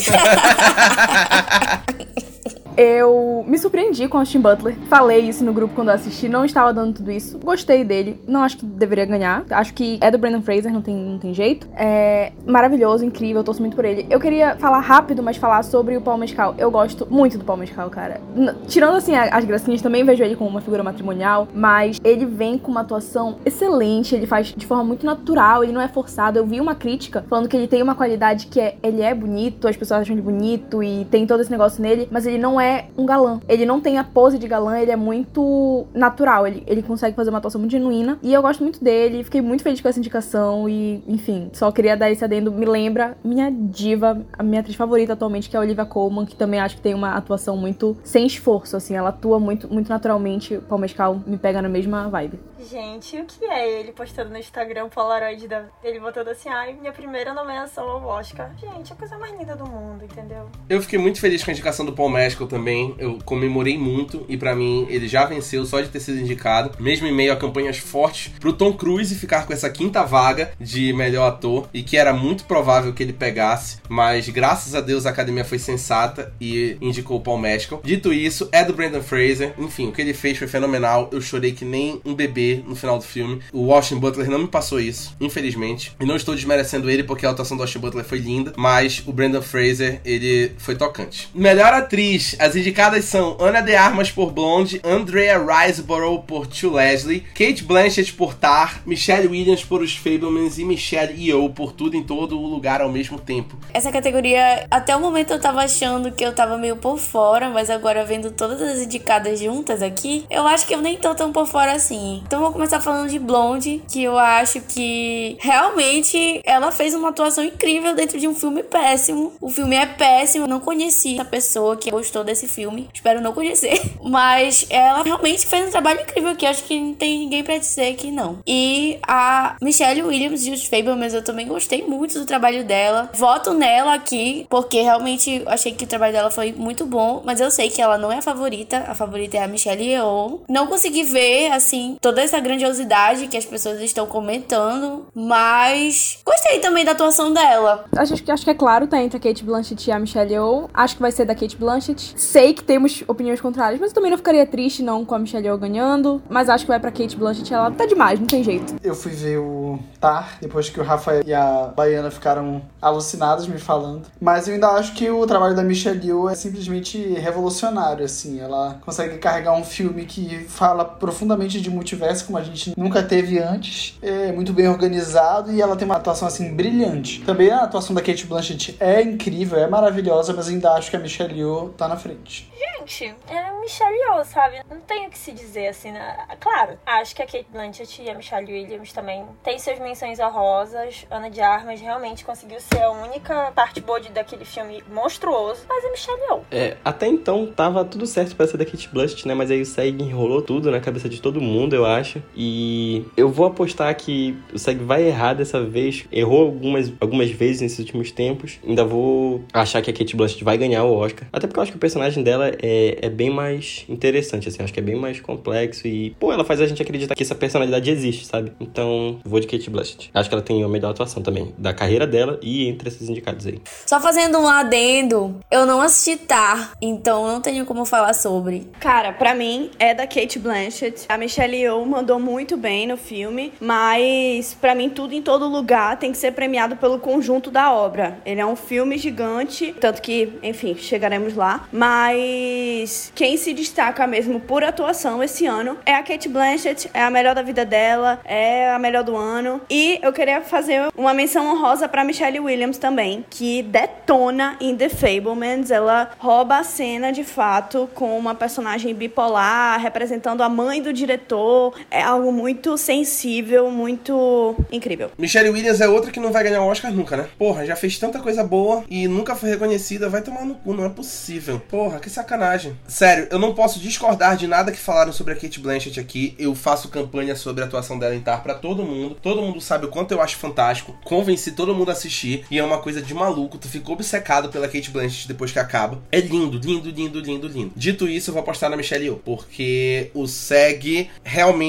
Eu me surpreendi com Austin Butler. Falei isso no grupo quando eu assisti. Não estava dando tudo isso. Gostei dele. Não acho que deveria ganhar. Acho que é do Brandon Fraser, não tem, não tem jeito. É maravilhoso, incrível. Torço muito por ele. Eu queria falar rápido, mas falar sobre o Paul Mescal. Eu gosto muito do Paul Mescal, cara. N tirando, assim, as gracinhas, também vejo ele como uma figura matrimonial. Mas ele vem com uma atuação excelente. Ele faz de forma muito natural. Ele não é forçado. Eu vi uma crítica falando que ele tem uma qualidade que é... Ele é bonito, as pessoas acham ele bonito e tem todo esse negócio nele. Mas ele não é um galã. Ele não tem a pose de galã, ele é muito natural. Ele, ele consegue fazer uma atuação muito genuína. E eu gosto muito dele, fiquei muito feliz com essa indicação. E, enfim, só queria dar esse adendo. Me lembra minha diva, a minha atriz favorita atualmente, que é a Olivia Colman, que também acho que tem uma atuação muito sem esforço, assim. Ela atua muito, muito naturalmente. O Paul Mescal me pega na mesma vibe. Gente, o que é ele postando no Instagram Polaroid da... dele botando assim, ai, minha primeira nomeação ao Oscar. Gente, é a coisa mais linda do mundo, entendeu? Eu fiquei muito feliz com a indicação do Paul Mescal também. Eu comemorei muito e para mim ele já venceu só de ter sido indicado, mesmo em meio a campanhas fortes pro Tom Cruise ficar com essa quinta vaga de melhor ator e que era muito provável que ele pegasse, mas graças a Deus a academia foi sensata e indicou o Paul Mescal. Dito isso, é do Brandon Fraser. Enfim, o que ele fez foi fenomenal. Eu chorei que nem um bebê no final do filme. O Austin Butler não me passou isso, infelizmente. E não estou desmerecendo ele porque a atuação do Austin Butler foi linda, mas o Brandon Fraser, ele foi tocante. Melhor atriz, as indicadas são Ana de Armas por Blonde, Andrea Riseborough por Tio Leslie, Kate Blanchett por Tar, Michelle Williams por Os Fablemans e Michelle Yeoh por Tudo em Todo o Lugar ao mesmo tempo. Essa categoria, até o momento eu tava achando que eu tava meio por fora, mas agora vendo todas as indicadas juntas aqui, eu acho que eu nem tô tão por fora assim. Então vou começar falando de Blonde, que eu acho que realmente ela fez uma atuação incrível dentro de um filme péssimo. O filme é péssimo, eu não conheci a pessoa que gostou desse filme. Espero não conhecer. Mas ela realmente fez um trabalho incrível que acho que não tem ninguém para dizer que não. E a Michelle Williams de Os Fablemans, eu também gostei muito do trabalho dela. Voto nela aqui, porque realmente achei que o trabalho dela foi muito bom, mas eu sei que ela não é a favorita. A favorita é a Michelle Yeoh. Não consegui ver, assim, toda essa grandiosidade que as pessoas estão comentando, mas gostei também da atuação dela. Acho que, acho que é claro, tá entre a Kate Blanchett e a Michelle Yeoh. Acho que vai ser da Kate Blanchett. Sei que temos opiniões contrárias, mas eu também não ficaria triste não com a Michelle Yeoh ganhando. Mas acho que vai pra Kate Blanchett, ela tá demais, não tem jeito. Eu fui ver o Tar, depois que o Rafa e a Baiana ficaram alucinados me falando. Mas eu ainda acho que o trabalho da Michelle Yeoh é simplesmente revolucionário, assim. Ela consegue carregar um filme que fala profundamente de multiverso, como a gente nunca teve antes. É muito bem organizado e ela tem uma atuação, assim, brilhante. Também a atuação da Kate Blanchett é incrível, é maravilhosa, mas ainda acho que a Michelle Yeoh tá na frente. Gente, é Michelle Yeoh, sabe? Não tenho o que se dizer, assim, né? Claro, acho que a Kate Blanchett e a Michelle Williams também têm suas menções honrosas. Ana de Armas realmente conseguiu ser a única parte boa de- daquele filme monstruoso, mas a Michelle Yeoh. É, até então tava tudo certo pra ser da Kate Blanchett, né? Mas aí o SEG enrolou tudo na cabeça de todo mundo, eu acho. E eu vou apostar que o SEG vai errar dessa vez. Errou algumas, algumas vezes nesses últimos tempos. Ainda vou achar que a Kate Blanchett vai ganhar o Oscar. Até porque eu acho que o personagem dela é, é bem mais interessante, assim. Acho que é bem mais complexo e, pô, ela faz a gente acreditar que essa personalidade existe, sabe? Então, vou de Kate Blanchett. Acho que ela tem a melhor atuação também da carreira dela e entre esses indicados aí. Só fazendo um adendo, eu não assisti Tar, então não tenho como falar sobre. Cara, pra mim é da Kate Blanchett. A Michelle Yeoh mandou muito bem no filme, mas pra mim tudo em todo lugar tem que ser premiado pelo conjunto da obra. Ele é um filme gigante, tanto que, enfim, chegaremos lá, mas quem se destaca mesmo por atuação esse ano é a Kate Blanchett, é a melhor da vida dela, é a melhor do ano. E eu queria fazer uma menção honrosa pra Michelle Williams também, que detona em The Fablemans. Ela rouba a cena de fato com uma personagem bipolar, representando a mãe do diretor. É algo muito sensível, muito incrível. Michelle Williams é outra que não vai ganhar o Oscar nunca, né? Porra, já fez tanta coisa boa e nunca foi reconhecida. Vai tomar no cu, não é possível. Porra, que sacanagem. Sério, eu não posso discordar de nada que falaram sobre a Kate Blanchett aqui. Eu faço campanha sobre a atuação dela em Tar pra todo mundo. Todo mundo sabe o quanto eu acho fantástico. Convenci todo mundo a assistir. E é uma coisa de maluco. Tu ficou obcecado pela Kate Blanchett depois que acaba. É lindo, lindo, lindo, lindo, lindo. Dito isso, eu vou apostar na Michelle Yeoh. Porque o SEG realmente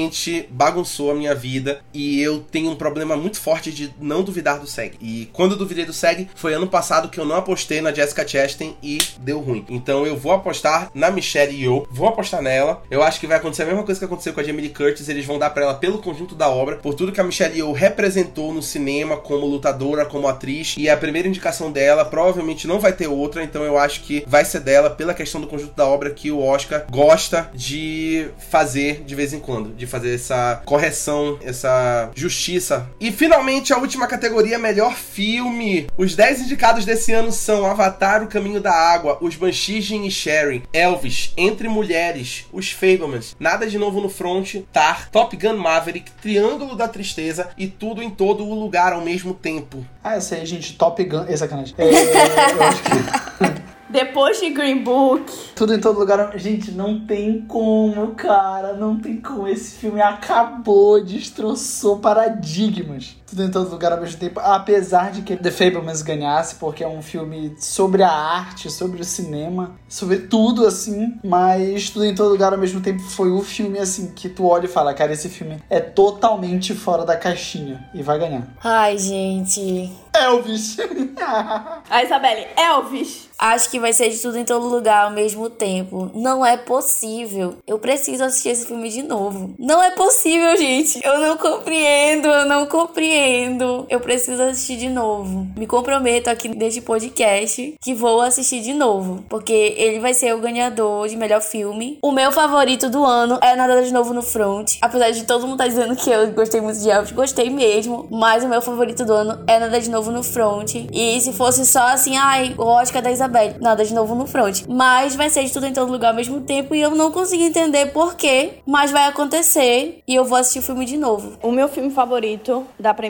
bagunçou a minha vida. E eu tenho um problema muito forte de não duvidar do SEG. E quando eu duvidei do SEG, foi ano passado que eu não apostei na Jessica Chastain e deu ruim. Então eu vou apostar na Michelle Yeoh. Vou apostar nela. Eu acho que vai acontecer a mesma coisa que aconteceu com a Jamie Lee Curtis. Eles vão dar para ela pelo conjunto da obra, por tudo que a Michelle Yeoh representou no cinema como lutadora, como atriz. E a primeira indicação dela provavelmente não vai ter outra. Então eu acho que vai ser dela pela questão do conjunto da obra que o Oscar gosta de fazer de vez em quando, de fazer essa correção, essa justiça. E finalmente a última categoria, melhor filme. Os 10 indicados desse ano são Avatar: O Caminho da Água, Os Banshees de Inisherin, Elvis, Entre Mulheres, Os Fablemans, Nada de Novo no Front, Tar, Top Gun Maverick, Triângulo da Tristeza e Tudo em Todo o Lugar ao mesmo tempo. Ah, essa aí, gente, Top Gun. É sacanagem. É, eu acho que. Depois de Green Book. Tudo em todo lugar. Gente, não tem como, cara. Não tem como. Esse filme acabou, destroçou paradigmas. Tudo em todo lugar ao mesmo tempo. Apesar de que The Fablemans ganhasse, porque é um filme sobre a arte, sobre o cinema, sobre tudo, assim. Mas Tudo em todo lugar ao mesmo tempo foi o filme, assim, que tu olha e fala: cara, esse filme é totalmente fora da caixinha. E vai ganhar. Ai, gente. Elvis! A Isabelle, Elvis. Acho que vai ser de tudo em todo lugar ao mesmo tempo. Não é possível. Eu preciso assistir esse filme de novo. Não é possível, gente. Eu não compreendo, eu não compreendo. Eu preciso assistir de novo. Me comprometo aqui neste podcast que vou assistir de novo. Porque ele vai ser o ganhador de melhor filme. O meu favorito do ano é Nada de Novo no Front. Apesar de todo mundo estar dizendo que eu gostei muito de Elvis, gostei mesmo. Mas o meu favorito do ano é Nada de Novo no Front. E se fosse só assim, ai, o Oscar da Isabelle, nada de novo no front. Mas vai ser de tudo em todo lugar ao mesmo tempo e eu não consigo entender por quê, mas vai acontecer e eu vou assistir o filme de novo. O meu filme favorito da premiação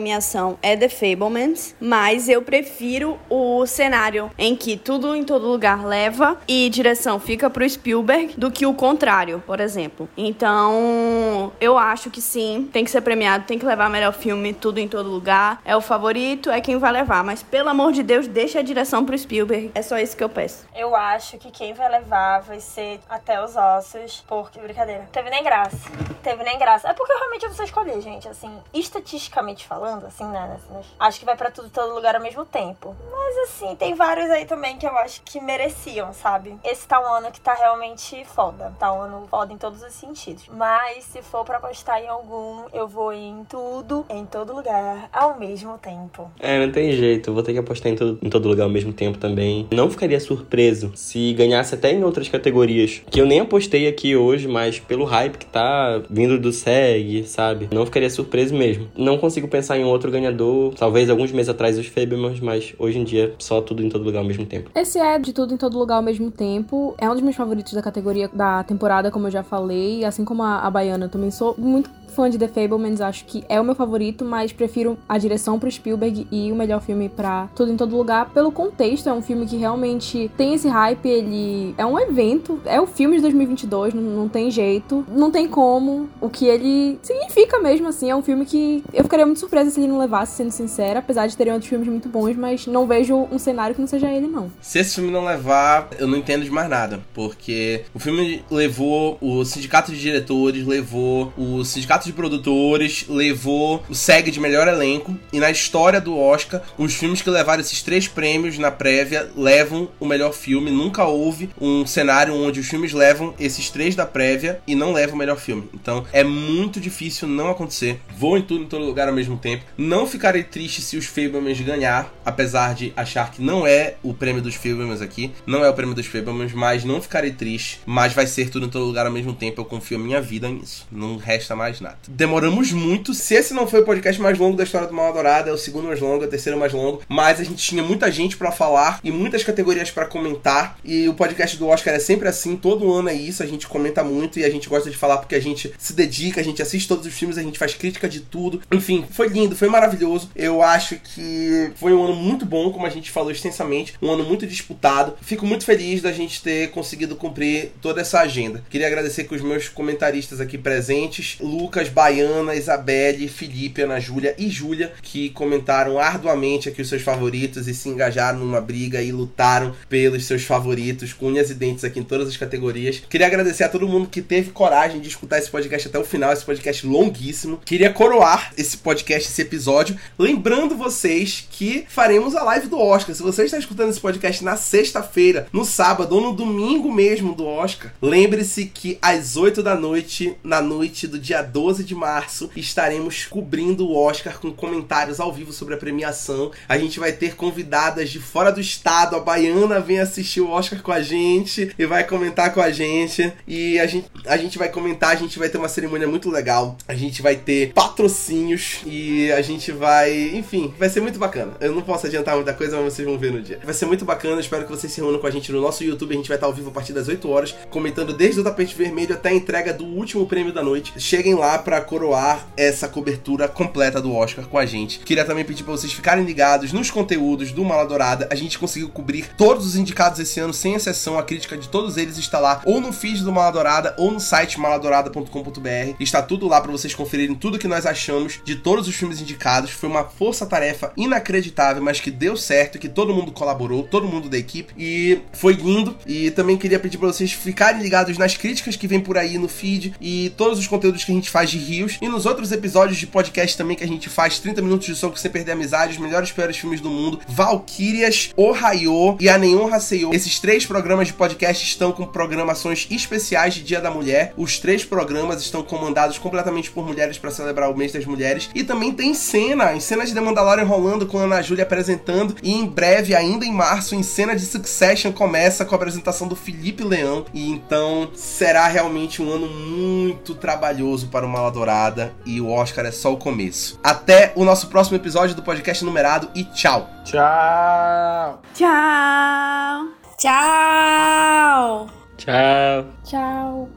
é The Fablemans, mas eu prefiro o cenário em que tudo em todo lugar leva e direção fica pro Spielberg do que o contrário, por exemplo. Então, eu acho que sim, tem que ser premiado, tem que levar melhor filme, tudo em todo lugar. É o favorito, é quem vai levar, mas pelo amor de Deus, deixa a direção pro Spielberg. É só isso que eu peço. Eu acho que quem vai levar vai ser até os ossos, porque, brincadeira, teve nem graça. Teve nem graça. É porque realmente eu não sei escolher, gente, assim, estatisticamente falando, assim, né, acho que vai pra tudo, todo lugar ao mesmo tempo. Mas, assim, tem vários aí também que eu acho que mereciam, sabe? Esse tá um ano que tá realmente foda. Tá um ano foda em todos os sentidos. Mas, se for pra apostar em algum, eu vou em tudo, em todo lugar, ao mesmo tempo. É, não tem jeito. Eu vou ter que apostar em todo, em todo lugar ao mesmo tempo também. Não ficaria surpreso se ganhasse até em outras categorias. Que eu nem apostei aqui hoje, mas pelo hype que tá vindo do SEG, sabe? Não ficaria surpreso mesmo. Não consigo pensar em outro ganhador. Talvez alguns meses atrás os Fablemans, mas hoje em dia só tudo em todo lugar ao mesmo tempo. Esse é de tudo em todo lugar ao mesmo tempo. É um dos meus favoritos da categoria da temporada, como eu já falei. Assim como a, a Baiana, eu também sou muito fã de The Fablemans, acho que é o meu favorito, mas prefiro a direção pro Spielberg e o melhor filme pra Tudo em Todo Lugar pelo contexto. É um filme que realmente tem esse hype, ele é um evento, é o filme de 2022, não, não tem jeito, não tem como. O que ele significa mesmo, assim, é um filme que eu ficaria muito surpresa se ele não levasse, sendo sincera, apesar de terem outros filmes muito bons, mas não vejo um cenário que não seja ele, não. Se esse filme não levar, eu não entendo de mais nada, porque o filme levou o sindicato de diretores, levou o sindicato produtores, levou o SEG de melhor elenco, e na história do Oscar, os filmes que levaram esses três prêmios na prévia levam o melhor filme. Nunca houve um cenário onde os filmes levam esses três da prévia e não levam o melhor filme. Então é muito difícil não acontecer. Vou em tudo em todo lugar ao mesmo tempo. Não ficarei triste se os Fablemans ganhar, apesar de achar que não é o prêmio dos Fablemans aqui, não é o prêmio dos Fablemans, mas não ficarei triste. Mas vai ser tudo em todo lugar ao mesmo tempo. Eu confio a minha vida nisso. Não resta mais nada. Campeonato. Demoramos muito. Se esse não foi o podcast mais longo da história do Mal Dourada, é o segundo mais longo, é o terceiro mais longo. Mas a gente tinha muita gente para falar e muitas categorias para comentar. E o podcast do Oscar é sempre assim, todo ano é isso. A gente comenta muito e a gente gosta de falar porque a gente se dedica, a gente assiste todos os filmes, a gente faz crítica de tudo. Enfim, foi lindo, foi maravilhoso. Eu acho que foi um ano muito bom, como a gente falou extensamente, um ano muito disputado. Fico muito feliz da gente ter conseguido cumprir toda essa agenda. Queria agradecer com os meus comentaristas aqui presentes, Lucas, Baiana, Isabelle, Felipe, Ana Júlia e Júlia, que comentaram arduamente aqui os seus favoritos e se engajaram numa briga e lutaram pelos seus favoritos, com unhas e dentes aqui em todas as categorias. Queria agradecer a todo mundo que teve coragem de escutar esse podcast até o final, esse podcast longuíssimo. Queria coroar esse podcast, esse episódio, lembrando vocês que faremos a live do Oscar. Se você está escutando esse podcast na sexta-feira, no sábado ou no domingo mesmo do Oscar, lembre-se que às 8 da noite, na noite do dia 12 de março, estaremos cobrindo o Oscar com comentários ao vivo sobre a premiação. A gente vai ter convidadas de fora do estado. A Baiana vem assistir o Oscar com a gente e vai comentar com a gente. E a gente, a gente vai comentar, a gente vai ter uma cerimônia muito legal. A gente vai ter patrocínios e a gente vai. Enfim, vai ser muito bacana. Eu não posso adiantar muita coisa, mas vocês vão ver no dia. Vai ser muito bacana. Espero que vocês se reúnam com a gente no nosso YouTube. A gente vai estar ao vivo a partir das 8 horas, comentando desde o tapete vermelho até a entrega do último prêmio da noite. Cheguem lá para coroar essa cobertura completa do Oscar com a gente. Queria também pedir para vocês ficarem ligados nos conteúdos do Mala Dourada. A gente conseguiu cobrir todos os indicados esse ano, sem exceção. A crítica de todos eles está lá, ou no feed do Mala Dourada, ou no site maladourada.com.br. Está tudo lá para vocês conferirem tudo que nós achamos de todos os filmes indicados. Foi uma força-tarefa inacreditável, mas que deu certo, que todo mundo colaborou, todo mundo da equipe, e foi lindo. E também queria pedir para vocês ficarem ligados nas críticas que vem por aí no feed e todos os conteúdos que a gente faz de rios e nos outros episódios de podcast também que a gente faz 30 minutos de soco sem perder amizade, os melhores piores filmes do mundo, Valkyrias, Ohio e A Nenhum Haseyo. Esses três programas de podcast estão com programações especiais de Dia da Mulher. Os três programas estão comandados completamente por mulheres para celebrar o mês das mulheres e também tem cena, em cena de The Mandalorian rolando com a Ana Júlia apresentando e em breve, ainda em março, em cena de Succession começa com a apresentação do Felipe Leão e então será realmente um ano muito trabalhoso para o Mala Dourada e o Oscar é só o começo. Até o nosso próximo episódio do podcast numerado e tchau. Tchau. Tchau. Tchau! Tchau. Tchau.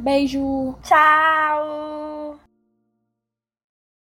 Beijo. Tchau!